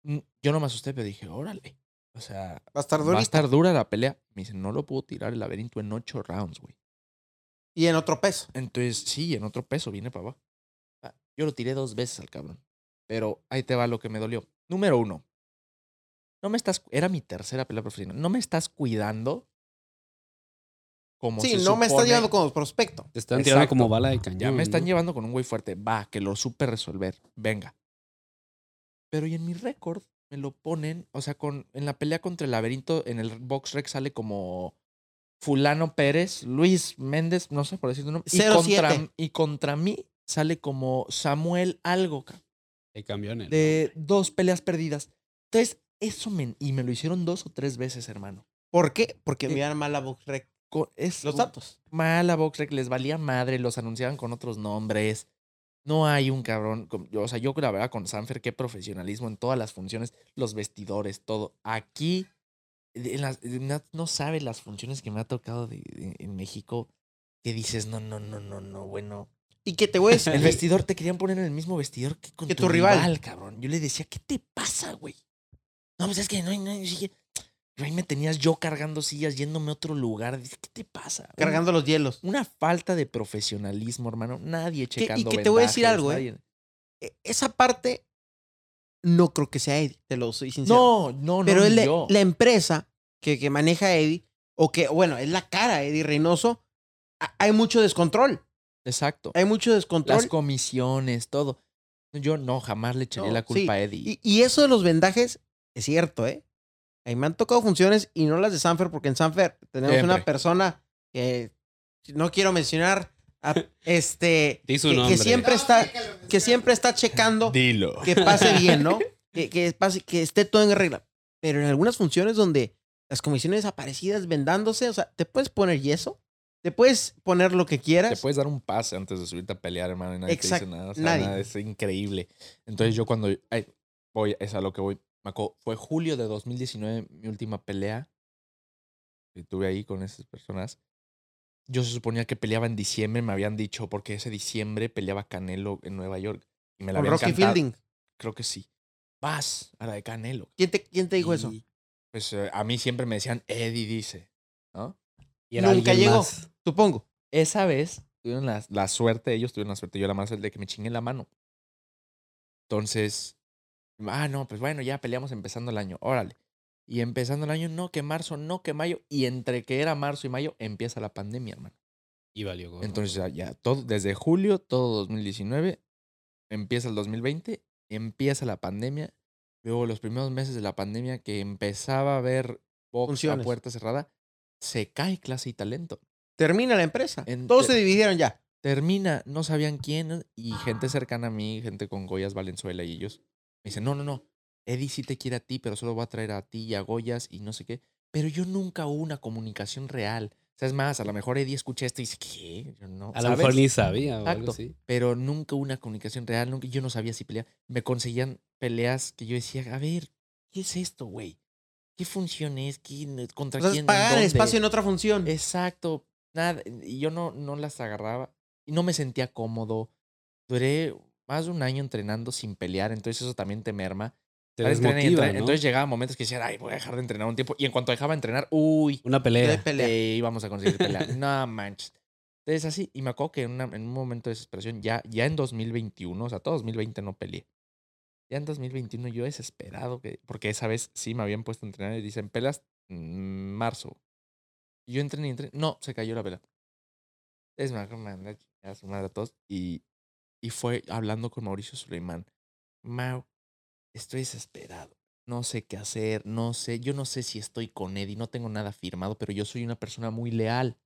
Mm, Yo no me asusté, pero dije, órale. O sea, Va a estar va a estar dura la pelea. Me dice, no lo puedo tirar el laberinto en ocho rounds, güey. Y en otro peso. Entonces, sí, en otro peso viene para abajo. Ah, Yo lo tiré dos veces al cabrón. Pero ahí te va lo que me dolió. Número uno. No me estás. Era mi tercera pelea profesional. No me estás cuidando. Como Sí, se no me estás supone. llevando como prospecto. Te están tirando como bala de cañón. Ya me están ¿no? llevando con un güey fuerte. Va, que lo supe resolver. Venga. Pero y en mi récord me lo ponen. O sea, con, en la pelea contra el laberinto, en el box rec sale como Fulano Pérez, Luis Méndez, no sé por decir tu nombre. Y 07. contra, y contra mí sale como Samuel Algo, ca- Te cambió en el de dos peleas perdidas. Entonces, eso me. Y me lo hicieron dos o tres veces, hermano. ¿Por qué? Porque Eh, miran mal la Box Rec. Co- Es Los datos. mala Boxrec, les valía madre, los anunciaban con otros nombres. No hay un cabrón. O sea, yo la verdad con Sanfer, qué profesionalismo en todas las funciones, los vestidores, todo. Aquí, en las- en las- no sabe las funciones que me ha tocado de- de- en México, que dices, no, no, no, no, no, bueno. Y que te voy a decir. El vestidor te querían poner en el mismo vestidor que con Que tu, tu rival. rival. cabrón. Yo le decía, ¿qué te pasa, güey? No, pues es que no hay, sí, Ahí me tenías yo cargando sillas, yéndome a otro lugar. ¿Qué te pasa? Cargando los hielos. una falta de profesionalismo, hermano. Nadie y checando que te voy a decir algo, ¿eh? nadie- E- Esa parte no creo que sea Eddie, te lo soy sincero. No, no, no. Pero es la, empresa que, que maneja Eddie, o que, bueno, es la cara Eddie Reynoso, ha- hay mucho descontrol. Exacto. Hay mucho descontrol. Las comisiones, todo. Yo no, jamás le echaría No, la culpa sí. a Eddie. Y, y eso de los vendajes es cierto, ¿eh? Ahí me han tocado funciones y no las de Sanfer, porque en Sanfer tenemos una persona que no quiero mencionar, a- este, Di su que, siempre está, que siempre está checando Dilo. que pase bien, ¿no? Que, que, pase, que esté todo en regla. Pero en algunas funciones donde las comisiones desaparecidas vendándose, o sea, te puedes poner yeso, te puedes poner lo que Te quieras. puedes dar un pase antes de subirte a pelear, hermano, y nadie Exacto, te dice nada. O sea, nadie. nada, es increíble. Entonces yo cuando... ay, voy, es a lo que voy. Acuerdo, fue julio de 2019 mi última pelea. Que tuve ahí con esas personas. Yo se suponía que peleaba en diciembre, me habían dicho, porque ese diciembre peleaba Canelo en Nueva York. Y me la Con habían Rocky cantado. Fielding. Creo que sí. Vas a la de Canelo. ¿Quién te, quién te dijo eso? Y, Pues eh, a mí siempre me decían, Eddie dice, ¿no? Y era Nunca llegó. más. Supongo. Esa vez tuvieron la, la suerte, ellos tuvieron la suerte, yo la mala suerte de que me chingué la mano. Entonces, ah, no, pues bueno, ya peleamos empezando el año, órale. Y empezando el año, no, que marzo, no, que mayo. Y entre que era marzo y mayo, empieza la pandemia, hermano. Y valió. Entonces ya, ya todo, desde julio, todo 2019, empieza el 2020, empieza la pandemia. Luego los primeros meses de la pandemia que empezaba a ver box a Funciones. puerta cerrada, se cae clase y talento. Termina la empresa. En- Todos te- se dividieron ya. Termina, no sabían quién, y gente cercana a mí, gente con Goyas Valenzuela y ellos, me dicen, no, no, no, Eddie sí te quiere a ti, pero solo va a traer a ti y a Goyas y no sé qué. Pero yo nunca hubo una comunicación real. O sea, es más, a lo mejor Eddie escucha esto y dice, ¿qué? Yo no, a lo mejor ni sabía o algo Exacto. así. Pero nunca hubo una comunicación real, nunca, yo no sabía si pelear. Me conseguían peleas que yo decía, a ver, ¿qué es esto, güey? ¿Qué función es? ¿Quién, ¿Contra Entonces quién? ¿En pagan dónde?" espacio en otra función. Exacto. Nada. Y yo no, no las agarraba. Y no me sentía cómodo. Duré más de un año entrenando sin pelear. Entonces eso también te merma. Te desmotiva. ¿no? Entonces llegaba momentos que decía, ay, voy a dejar de entrenar un tiempo. Y en cuanto dejaba de entrenar, uy, Una pelea. pelea. íbamos a conseguir pelear. no manches. Entonces así. Y me acuerdo que en, una- en un momento de desesperación, ya, ya en 2021, o sea, todo 2020 no peleé. Ya en 2021 yo desesperado, que, porque esa vez sí me habían puesto a entrenar y dicen, pelas en marzo. Y yo entrené y entrené. No, se cayó la pela. Es más, me mandé a chingar a su madre a todos. Y, y fue hablando con Mauricio Suleiman. Mau, estoy desesperado. No sé qué hacer, no sé. Yo no sé si estoy con Eddie, no tengo nada firmado, pero yo soy una persona muy leal.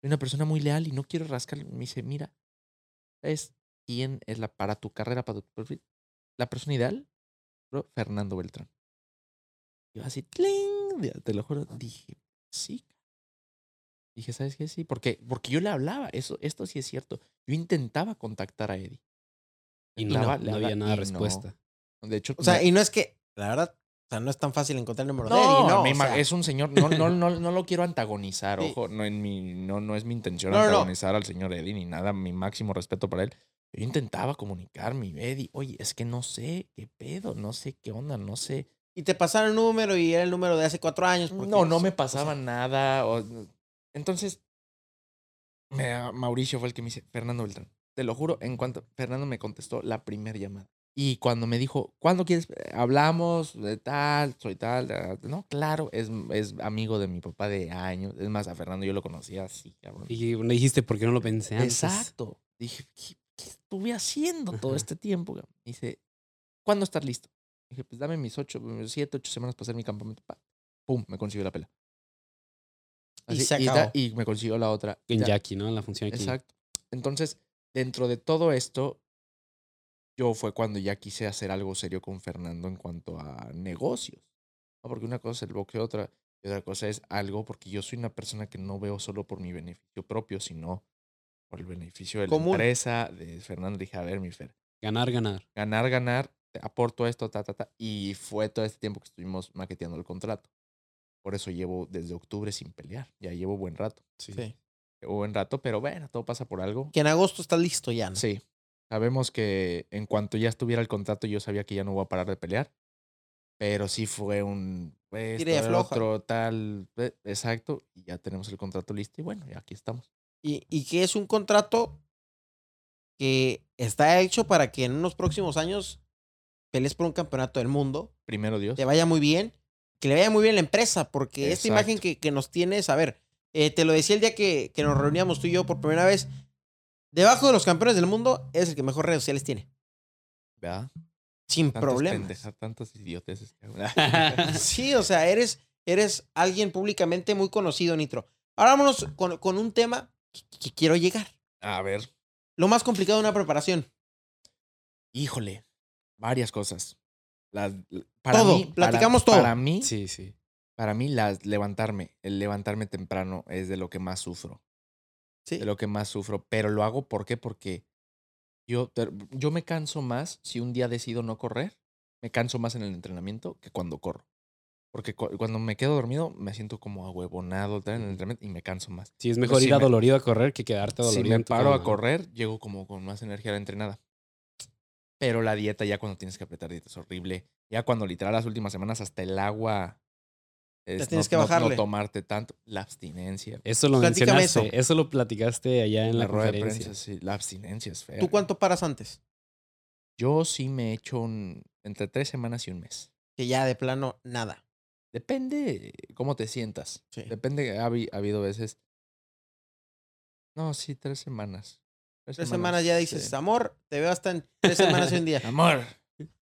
Soy una persona muy leal y no quiero rascar. Me dice, mira, ¿sabes quién es la para tu carrera, para tu perfil? La persona ideal, Fernando Beltrán. Yo así, ¡tling! Te lo juro, dije, sí. Dije, ¿sabes qué? Sí, porque, porque yo le hablaba, eso, esto sí es cierto. Yo intentaba contactar a Eddie. Y no, Hablaba- no había nada no. respuesta. De hecho, O sea, me- y no es que, la verdad, o sea, no es tan fácil encontrar el número de no, Eddie, ¿no? me sea, es un señor, no, no, no, no lo quiero antagonizar, Sí. ojo, no, en mi, no, no es mi intención No, no, no. antagonizar al señor Eddie ni nada, mi máximo respeto para él. Yo intentaba comunicarme, Eddie, oye, es que no sé qué pedo, no sé qué onda, no sé. Y te pasaron el número y era el número de hace cuatro años. No, no o me sea, pasaba nada. o- entonces, me- Mauricio fue el que me dice, Fernando Beltrán, te lo juro, en cuanto Fernando me contestó la primera llamada. Y cuando me dijo, ¿cuándo quieres? Hablamos de tal, soy tal. de- No, claro, es, es amigo de mi papá de años. Es más, a Fernando yo lo conocía así, cabrón. Y me dijiste, ¿por qué no lo pensé antes? Exacto. Dije, ¿qué, qué estuve haciendo todo este tiempo? cabrón? Dice, ¿cuándo estás listo? Dije, pues dame mis ocho, mis siete, ocho semanas para hacer mi campamento. Pa. Pum, me consiguió la pela. Y Así, se da- acabó. y me consiguió la otra. En Ya, Jackie, ¿no? En la función aquí. Exacto. Entonces, dentro de todo esto, yo fue cuando ya quise hacer algo serio con Fernando en cuanto a negocios. ¿no? Porque una cosa es el boxeo, otra, y otra cosa es algo, porque yo soy una persona que no veo solo por mi beneficio propio, sino por el beneficio de la Común. empresa, de Fernando. Dije, a ver, mi Fer, Ganar, ganar. ganar, ganar, te aporto esto, ta, ta, ta. Y fue todo este tiempo que estuvimos maqueteando el contrato. Por eso llevo desde octubre sin pelear. Ya llevo buen rato. Sí. Sí. Llevo buen rato, pero bueno, todo pasa por algo. Que en agosto está listo ya, ¿no? Sí. Sabemos que en cuanto ya estuviera el contrato, yo sabía que ya no voy a parar de pelear. Pero sí fue un. Pues, otro, tal. eh, Exacto. Y ya tenemos el contrato listo. Y bueno, ya aquí estamos. Y, y que es un contrato que está hecho para que en unos próximos años pelees por un campeonato del mundo, Primero Dios. te vaya muy bien, que le vaya muy bien la empresa, porque esta imagen que, que nos tienes, a ver, eh, te lo decía el día que, que nos reuníamos tú y yo por primera vez, debajo de los campeones del mundo es el que mejor redes sociales tiene, ¿Verdad? sin pendejas, tantos idioteces. que- Sí, o sea, eres, eres alguien públicamente muy conocido, Nitro. Ahora vámonos con, con un tema que, que quiero llegar. a ver. Lo más complicado de una preparación. Híjole. Varias cosas. Las, para Todo, mí, para- platicamos todo. Para mí, Sí, sí. para mí, las, levantarme, el levantarme temprano es de lo que más sufro. Sí. de lo que más sufro. Pero lo hago ¿por qué? Porque yo, yo me canso más si un día decido no correr. Me canso más en el entrenamiento que cuando corro. Porque cu- cuando me quedo dormido me siento como ahuevonado en el entrenamiento y me canso más. Sí, es Pero mejor si ir a me- dolorido a correr que quedarte Si dolorido. me paro a correr, llego como con más energía a la entrenada. Pero la dieta, ya cuando tienes que apretar dieta, es horrible. Ya cuando literal las últimas semanas hasta el agua. Es tienes no- que no- bajarle. No, tomarte tanto. La abstinencia. Eso lo Platícame mencionaste. eso. Eso. lo platicaste allá en la, rueda de prensa, sí, la abstinencia es fea. ¿Tú cuánto paras antes? Yo sí me he hecho un, entre tres semanas y un mes. Que ya de plano, nada. Depende cómo te sientas. Sí. Depende, ha habido veces. No, sí, tres semanas. Tres semanas ya dices, sí. amor, te veo hasta en tres semanas y un día. Amor,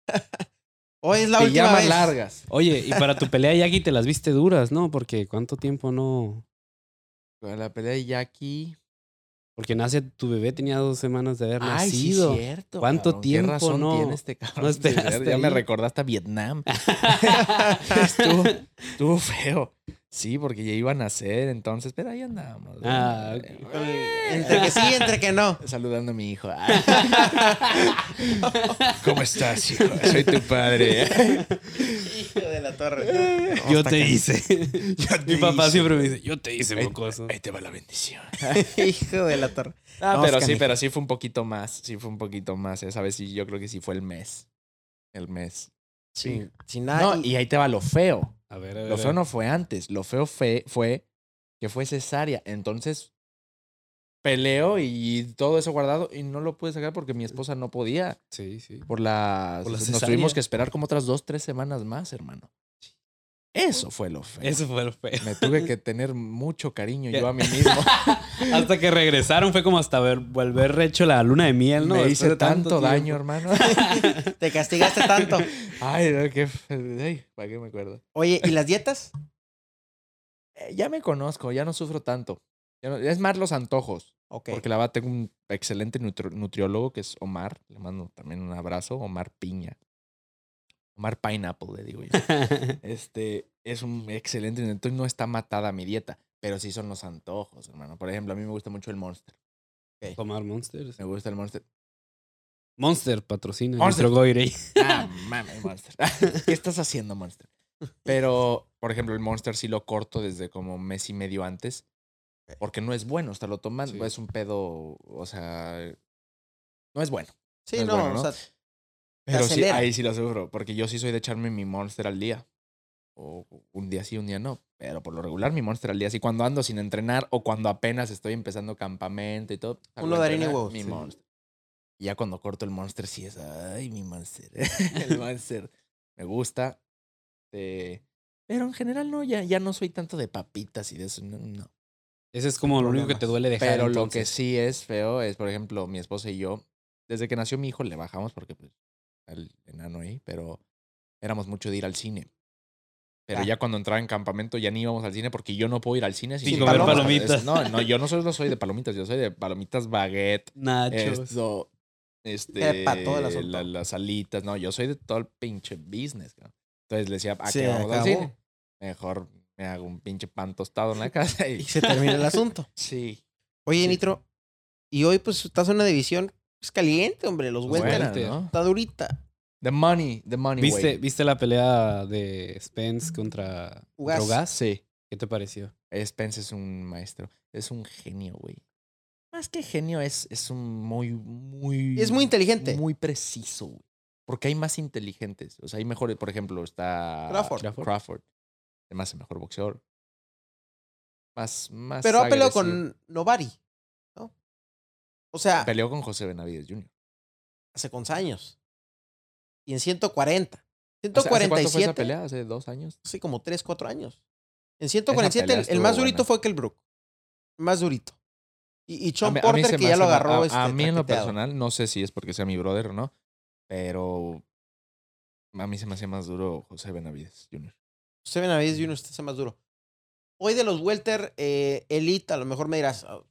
Hoy es la te última llamas vez. largas. Oye, y para tu pelea, Jackie, te las viste duras, ¿no? Porque ¿cuánto tiempo no...? Con la pelea de Jackie. Porque nace tu bebé, tenía dos semanas de haber Ay, sí, nacido. cierto. ¿Cuánto cabrón, tiempo ¿Qué razón no- tiene este cabrón? no esperaste ya me recordaste a Vietnam. estuvo, estuvo feo. Sí, porque ya iban a nacer, entonces, pero ahí andamos. Ah. Eh, Entre que sí, entre que no. Saludando a mi hijo. ¿Cómo estás, hijo? Soy tu padre. Hijo de la torre. No, Yo te hice. Mi papá siempre me dice, yo te hice, mocoso. ahí te va la bendición. Hijo de la torre. Ah, No, pero sí, pero sí fue un poquito más. Sí fue un poquito más. Esa vez sí, yo creo que sí fue el mes. El mes. Sin, sin nada. No, y ahí te va lo feo. A ver, a ver. Lo feo no fue antes. Lo feo fue, fue que fue cesárea. Entonces, peleo y todo eso guardado y no lo pude sacar porque mi esposa no podía. Sí, sí. Por la... Por la nos tuvimos que esperar como otras dos, tres semanas más, hermano. Eso fue lo feo. Eso fue lo feo. Me tuve que tener mucho cariño yo a mí mismo. Hasta que regresaron fue como hasta ver, volver hecho la luna de miel, ¿no? Me Después hice tanto, daño, hermano. Te castigaste tanto. Ay, no, qué... Ay, ¿para qué me acuerdo? Oye, ¿y las dietas? Eh, ya me conozco, ya no sufro tanto. Ya no- es más los antojos. Ok. Porque la verdad tengo un excelente nutri- nutriólogo que es Omar. Le mando también un abrazo. Omar Piña. Omar Pineapple, le digo yo. Este es un excelente. Entonces no está matada mi dieta. Pero sí son los antojos, hermano. Por ejemplo, a mí me gusta mucho el Monster. Tomar Monsters. Me gusta el Monster. Monster patrocina Monster. nuestro. Ah, mames, Monster. ¿Qué estás haciendo, Monster? Pero, por ejemplo, el Monster sí lo corto desde como mes y medio antes. Porque no es bueno. Hasta lo toman. Sí. Es un pedo. O sea. No es bueno. Sí, es no, bueno, ¿no? o sea, Pero sí, ahí sí lo sufro, porque yo sí soy de echarme mi monster al día. O un día sí, un día no. Pero por lo regular mi monster al día sí. Cuando ando sin entrenar o cuando apenas estoy empezando campamento y todo. Uno a de harina y huevos, Mi sí. monster. Y ya cuando corto el monster, sí es, ay, mi monster. el monster me gusta. eh, pero en general no, ya, ya no soy tanto de papitas y de eso. No, no. Ese es como lo único que te duele dejar. Pero lo que entonces. sí es feo es, por ejemplo, mi esposa y yo, desde que nació mi hijo le bajamos porque pues el enano ahí, pero éramos mucho de ir al cine. Pero Ya. ya cuando entraba en campamento ya ni íbamos al cine porque yo no puedo ir al cine sin Sin comer palomitas. Es- No, no, yo no solo soy de palomitas, yo soy de palomitas baguette, Nachos. esto, este, el asunto. la- las alitas, no, yo soy de todo el pinche business. cabrón. Entonces le decía, ¿a Se qué vamos al acabó. cine? Mejor me hago un pinche pan tostado en la casa Y y se termina el asunto. sí. Oye, Sí. Nitro, y hoy pues estás en una división pues, caliente, hombre. Los Welter ¿no? está durita. The money, the money ¿Viste, way. ¿Viste la pelea de Spence contra Ugas. Drogas? Sí. ¿Qué te pareció? Spence es un maestro. Es un genio, güey. Más que genio, es, es un muy, muy. Es muy inteligente. Muy preciso, güey. Porque hay más inteligentes. O sea, hay mejores. Por ejemplo, está. Crawford. Crawford. Crawford. Además, el mejor boxeador. Más. más Pero ha peleado con Novari, ¿no? O sea, Peleó con José Benavides Jr. hace 11 años. Y en 140. O sea, ¿hace cuánto fue esa 147. pelea? ¿Hace dos años? Sí, como 3, 4 años. En 147, pelea el, el más durito buena. fue Kelbrook. Más durito. Y, y Sean Porter, se que ya lo agarró. A, este, a mí en lo personal, no sé si es porque sea mi brother o no, pero a mí se me hacía más duro José Benavides Jr. José Benavides Jr. está hace más duro. Hoy de los Welter eh, Elite, a lo mejor me dirás. ah,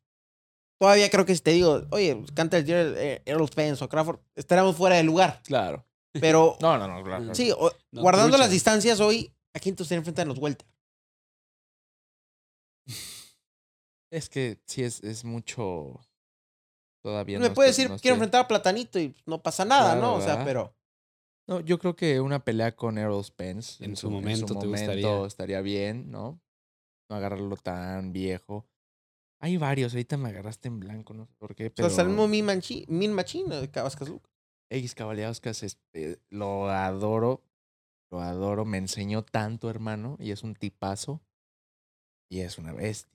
Todavía creo que si te digo, oye, canta el Gerald, eh, Errol Spence o Crawford, estaremos fuera de lugar. Claro. Pero No, no, no, claro. sí, o- No, guardando las distancias hoy, ¿a quién te gustaría enfrentar en los Welter? Es que sí es, es mucho. Todavía me no puedes estoy- decir, no quiero estoy- enfrentar a Platanito y no pasa nada, Claro, ¿no? O sea, pero No, yo creo que una pelea con Errol Spence En su momento te gustaría. momento estaría bien, ¿no? No agarrarlo tan viejo. Hay varios, ahorita me agarraste en blanco, no sé por qué, o pero. sea, hasta el mismo Min Manchi- Min Machine de Cabascas Luke. X Cavaliauskas es- eh, lo adoro, lo adoro, me enseñó tanto, hermano, y es un tipazo, y es una bestia.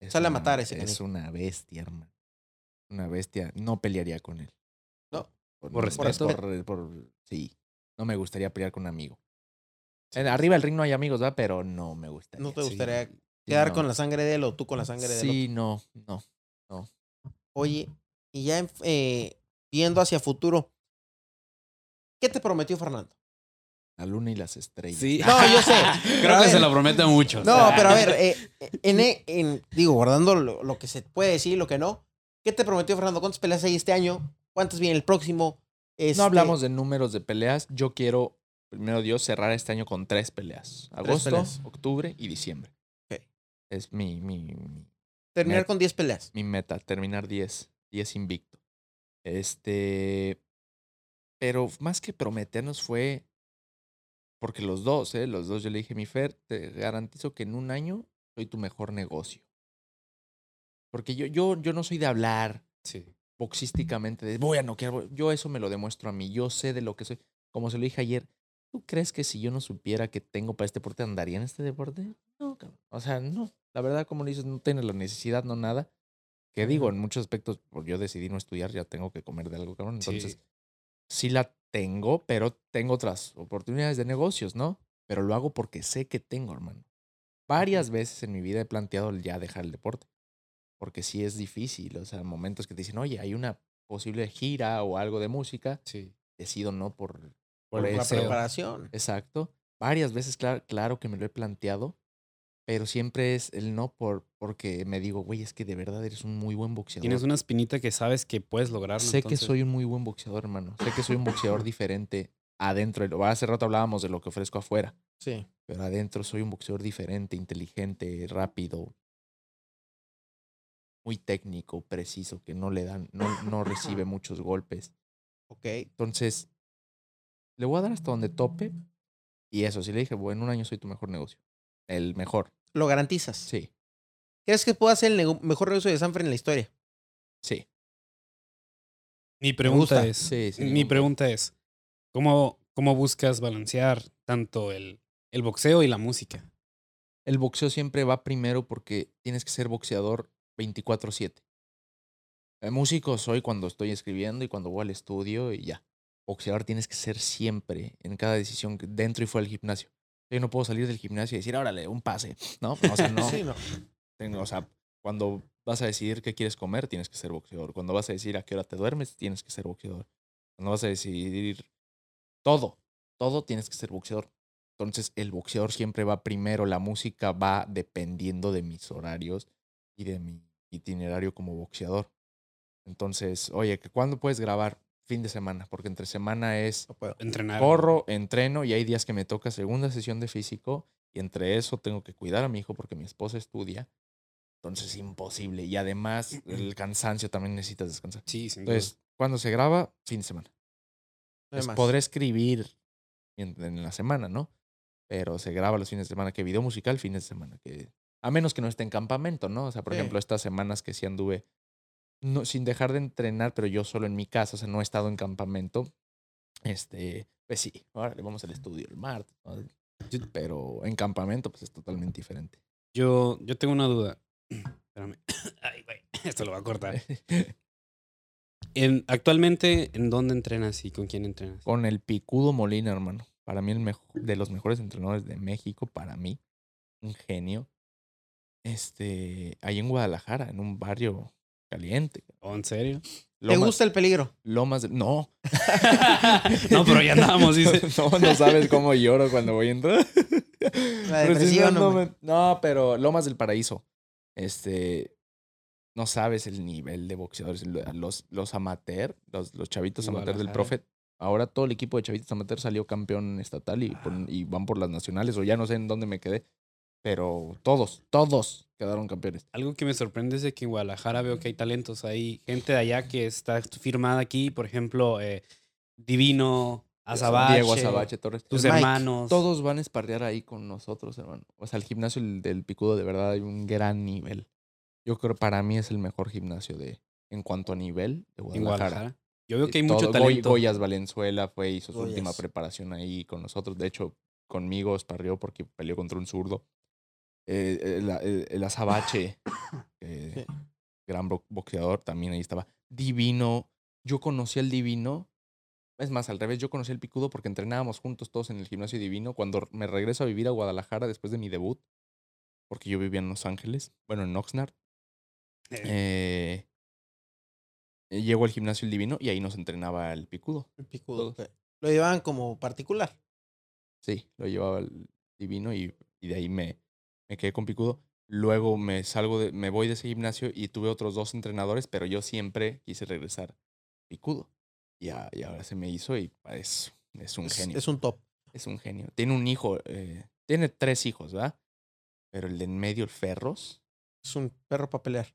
Es Sale a matar ese Es una bestia, hermano. Una bestia. No pelearía con él. No. Por, Por respeto. por- por- sí. No me gustaría pelear con un amigo. Arriba del ring no hay amigos, ¿verdad? Pero no me gustaría. ¿No te gustaría Sí, quedar no. con la sangre de él o tú con la sangre de él? Sí, no, no. Oye, y ya eh, viendo hacia futuro, ¿qué te prometió Fernando? La luna y las estrellas. Sí. No, yo sé. Creo que ver. se lo promete mucho. No, pero a ver, eh, en, en- digo, guardando lo, lo que se puede decir y lo que no, ¿qué te prometió Fernando? ¿Cuántas peleas hay este año? ¿Cuántas viene el próximo? Este, No hablamos de números de peleas. Yo quiero, primero Dios, cerrar este año con tres peleas. Agosto, peleas. octubre y diciembre. Es mi, mi, mi, Terminar con 10 peleas. mi meta, terminar 10. 10 invicto. Este. Pero más que prometernos fue. Porque los dos, ¿eh? Los dos, yo le dije, mi Fer, te garantizo que en un año soy tu mejor negocio. Porque yo, yo, yo no soy de hablar Sí. boxísticamente de voy a noquear. voy-". Yo eso me lo demuestro a mí. Yo sé de lo que soy. Como se lo dije ayer, ¿tú crees que si yo no supiera que tengo para este deporte, andaría en este deporte? No, cabrón. O sea, no. La verdad, como dices, no tienes la necesidad, no nada. Que digo, en muchos aspectos, por yo decidí no estudiar, ya tengo que comer de algo, cabrón. Entonces, Sí. sí la tengo, pero tengo otras oportunidades de negocios, ¿no? Pero lo hago porque sé que tengo, hermano. Varias veces en mi vida he planteado el ya dejar el deporte. Porque sí es difícil, o sea, momentos que te dicen, oye, hay una posible gira o algo de música, Sí. decido no por... Por por La preparación. Exacto. Varias veces, claro, claro que me lo he planteado, pero siempre es el no por porque me digo, güey, es que de verdad eres un muy buen boxeador. Tienes una espinita que sabes que puedes lograrlo. Sé que soy un muy buen boxeador, hermano. Sé que soy un boxeador diferente adentro. Hace rato hablábamos de lo que ofrezco afuera, Sí. pero adentro soy un boxeador diferente, inteligente, rápido, muy técnico, preciso, que no le dan, no, no recibe muchos golpes. Ok. Entonces, le voy a dar hasta donde tope. Y eso, si le dije, bueno, en un año soy tu mejor negocio. El mejor. Lo garantizas. Sí, ¿Crees que pueda ser el mejor negocio de Sanford en la historia? sí. Mi pregunta es, Sí, sí. mi pregunta es, ¿cómo, cómo buscas balancear tanto el, el boxeo y la música? El boxeo siempre va primero porque tienes que ser boxeador 24/7. Eh, músico soy cuando estoy escribiendo y cuando voy al estudio y ya. Boxeador tienes que ser siempre en cada decisión dentro y fuera del gimnasio. Yo no puedo salir del gimnasio y decir, órale, un pase. No, o sea, no. Sí, no. Tengo- o sea, cuando vas a decidir qué quieres comer, tienes que ser boxeador. Cuando vas a decir a qué hora te duermes, tienes que ser boxeador. Cuando vas a decidir todo, todo tienes que ser boxeador. Entonces, el boxeador siempre va primero, la música va dependiendo de mis horarios y de mi itinerario como boxeador. Entonces, oye, ¿cuándo puedes grabar? Fin de semana, porque entre semana es No puedo. Entrenar. corro, entreno y hay días que me toca segunda sesión de físico y entre eso tengo que cuidar a mi hijo porque mi esposa estudia. Entonces, imposible. Y además, el cansancio también necesitas descansar. Sí, sin duda. Entonces, cuando se graba, fin de semana. Pues podré escribir en, en la semana, ¿no? Pero se graba los fines de semana. Que video musical, fines de semana. Que, a menos que no esté en campamento, ¿no? O sea, por Sí. ejemplo, estas semanas que sí anduve no, sin dejar de entrenar, pero yo solo en mi casa, o sea, no he estado en campamento. Este, pues sí, ahora le vamos al estudio el martes. ¿no? Pero en campamento, pues es totalmente diferente. Yo, yo tengo una duda. Espérame. Ay, güey. Esto lo va a cortar. En, actualmente, ¿en dónde entrenas y con quién entrenas? Con el Picudo Molina, hermano. Para mí, el mejor, de los mejores entrenadores de México, para mí. Un genio. Este, ahí en Guadalajara, en un barrio caliente. ¿Oh, ¿En serio? ¿Te Lomas- gusta el peligro? Lomas de- No. no, pero ya andamos, dice. no, no sabes cómo lloro cuando voy a entrar. La depresión, hombre. no, pero Lomas del Paraíso. Este. No sabes el nivel de boxeadores. Los, los amateur, los, los chavitos amateur del Guadalajara. profe. Ahora todo el equipo de chavitos amateur salió campeón estatal y, pon- y van por las nacionales. O ya no sé en dónde me quedé. Pero todos, todos quedaron campeones. Algo que me sorprende es de que en Guadalajara veo que hay talentos. Hay gente de allá que está firmada aquí, por ejemplo, eh, Divino, Azabache, Diego Azabache Torres. tus Mike, hermanos. Todos van a esparrear ahí con nosotros, hermano. O sea, el gimnasio del- Picudo de verdad hay un gran nivel. Yo creo para mí es el mejor gimnasio de en cuanto a nivel de en Guadalajara. Guadalajara. Yo veo que hay Todo- mucho Goy- talento. Goyas Valenzuela fue, hizo su última preparación ahí con nosotros. De hecho, conmigo esparrió porque peleó contra un zurdo. Eh, el, el- el Azabache, eh, Sí. gran bo- boxeador, también ahí estaba. Divino. Yo conocí al Divino. Es más, al revés, yo conocí al Picudo porque entrenábamos juntos todos en el gimnasio Divino. Cuando me regreso a vivir a Guadalajara después de mi debut, porque yo vivía en Los Ángeles, bueno, en Oxnard, Eh, eh, llego al gimnasio El Divino y ahí nos entrenaba el Picudo. El picudo. Lo llevaban como particular. Sí, lo llevaba el divino y, y de ahí me, me quedé con Picudo. Luego me salgo de, me voy de ese gimnasio y tuve otros dos entrenadores, pero yo siempre quise regresar Picudo. Y, a- y ahora se me hizo y es, es un Es, genio. es un top. Es un genio. Tiene un hijo, eh, tiene tres hijos, ¿verdad? Pero el de en medio, el Ferros, Es un perro para pelear.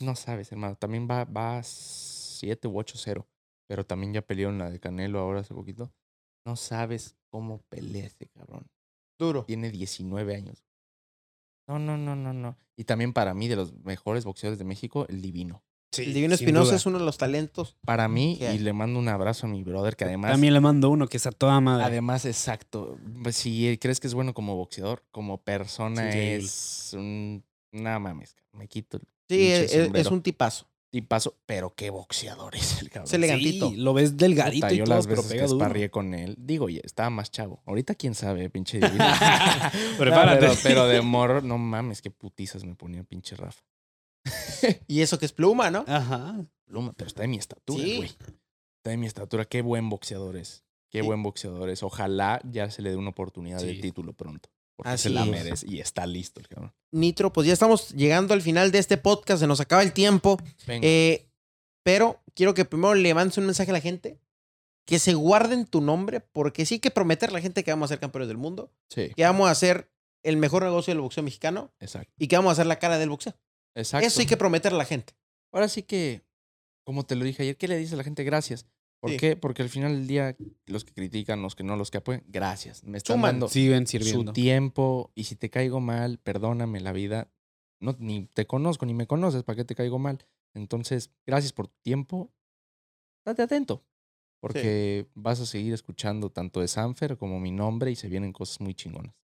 no sabes, hermano. También va, va 7 u 8-0. Pero también ya peleó en la de Canelo ahora hace poquito. No sabes cómo pelea ese cabrón. Duro. tiene 19 años. No, no, no, no, no. Y también para mí, de los mejores boxeadores de México, el Divino. sí, el Divino Espinosa es uno de los talentos. Para mí, y le mando un abrazo a mi brother, que además, También le mando uno que está toda madre. además, exacto. pues, Si crees que es bueno como boxeador, como persona es un... No mames, me quito el Sí, pinche es, es un tipazo. Tipazo, pero qué boxeador es el cabrón. Es elegantito. Sí, lo ves delgadito Puta, y yo todo, las pero veces que duro. esparrié con él, digo, ya estaba más chavo. Ahorita quién sabe, pinche divino. Prepárate. No, pero, pero de morro, no mames, qué putizas me ponía pinche Rafa. Y eso que es pluma, ¿no? Ajá. Pluma, pero está de mi estatura, Sí. güey. Está de mi estatura. Qué buen boxeador es. Qué Sí. buen boxeador es. Ojalá ya se le dé una oportunidad de título pronto. Porque Así se la es. merece y está listo el cabrón. Nitro, pues ya estamos llegando al final de este podcast. Se nos acaba el tiempo. Eh, pero quiero que primero le mandes un mensaje a la gente. Que se guarden tu nombre. Porque sí hay que prometer a la gente que vamos a ser campeones del mundo. sí, Que vamos a hacer el mejor negocio del boxeo mexicano. exacto. Y que vamos a hacer la cara del boxeo. Exacto. Eso hay que prometer a la gente. Ahora sí que, como te lo dije ayer, ¿qué le dices a la gente? Gracias. ¿Por Sí. qué? Porque al final del día, los que critican, los que no, los que apoyan, gracias. Me están Suman. dando Siguen su tiempo y si te caigo mal, perdóname la vida. No, ni te conozco, ni me conoces, ¿para qué te caigo mal? Entonces, gracias por tu tiempo. Date atento. Porque vas a seguir escuchando tanto de Sanfer como mi nombre y se vienen cosas muy chingonas.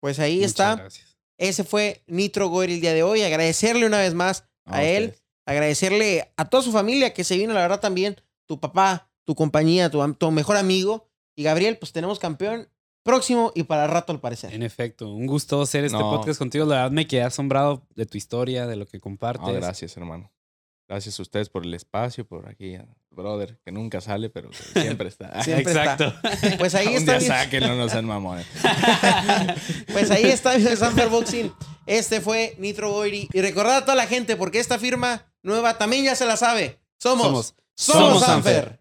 Pues ahí Muchas está. gracias. Ese fue Nitro Goyer el día de hoy. Agradecerle una vez más a él. Agradecerle a toda su familia que se vino, la verdad también, tu papá, tu compañía, tu, mejor amigo. Y Gabriel, pues tenemos campeón próximo y para rato al parecer. En efecto, un gusto hacer este No. podcast contigo. La verdad me quedé asombrado de tu historia, de lo que compartes. No, gracias, hermano. Gracias a ustedes por el espacio, por aquí, brother, que nunca sale, pero que siempre está. Siempre Exacto. Pues ahí Un está. día mi- sáquenlo, no sean mamones. Pues ahí está mi Sanfer Boxing. Este fue Nitro Goiri. Y recordad a toda la gente, porque esta firma nueva también ya se la sabe. Somos, Somos- somos, somos Sanfer. Sanfer.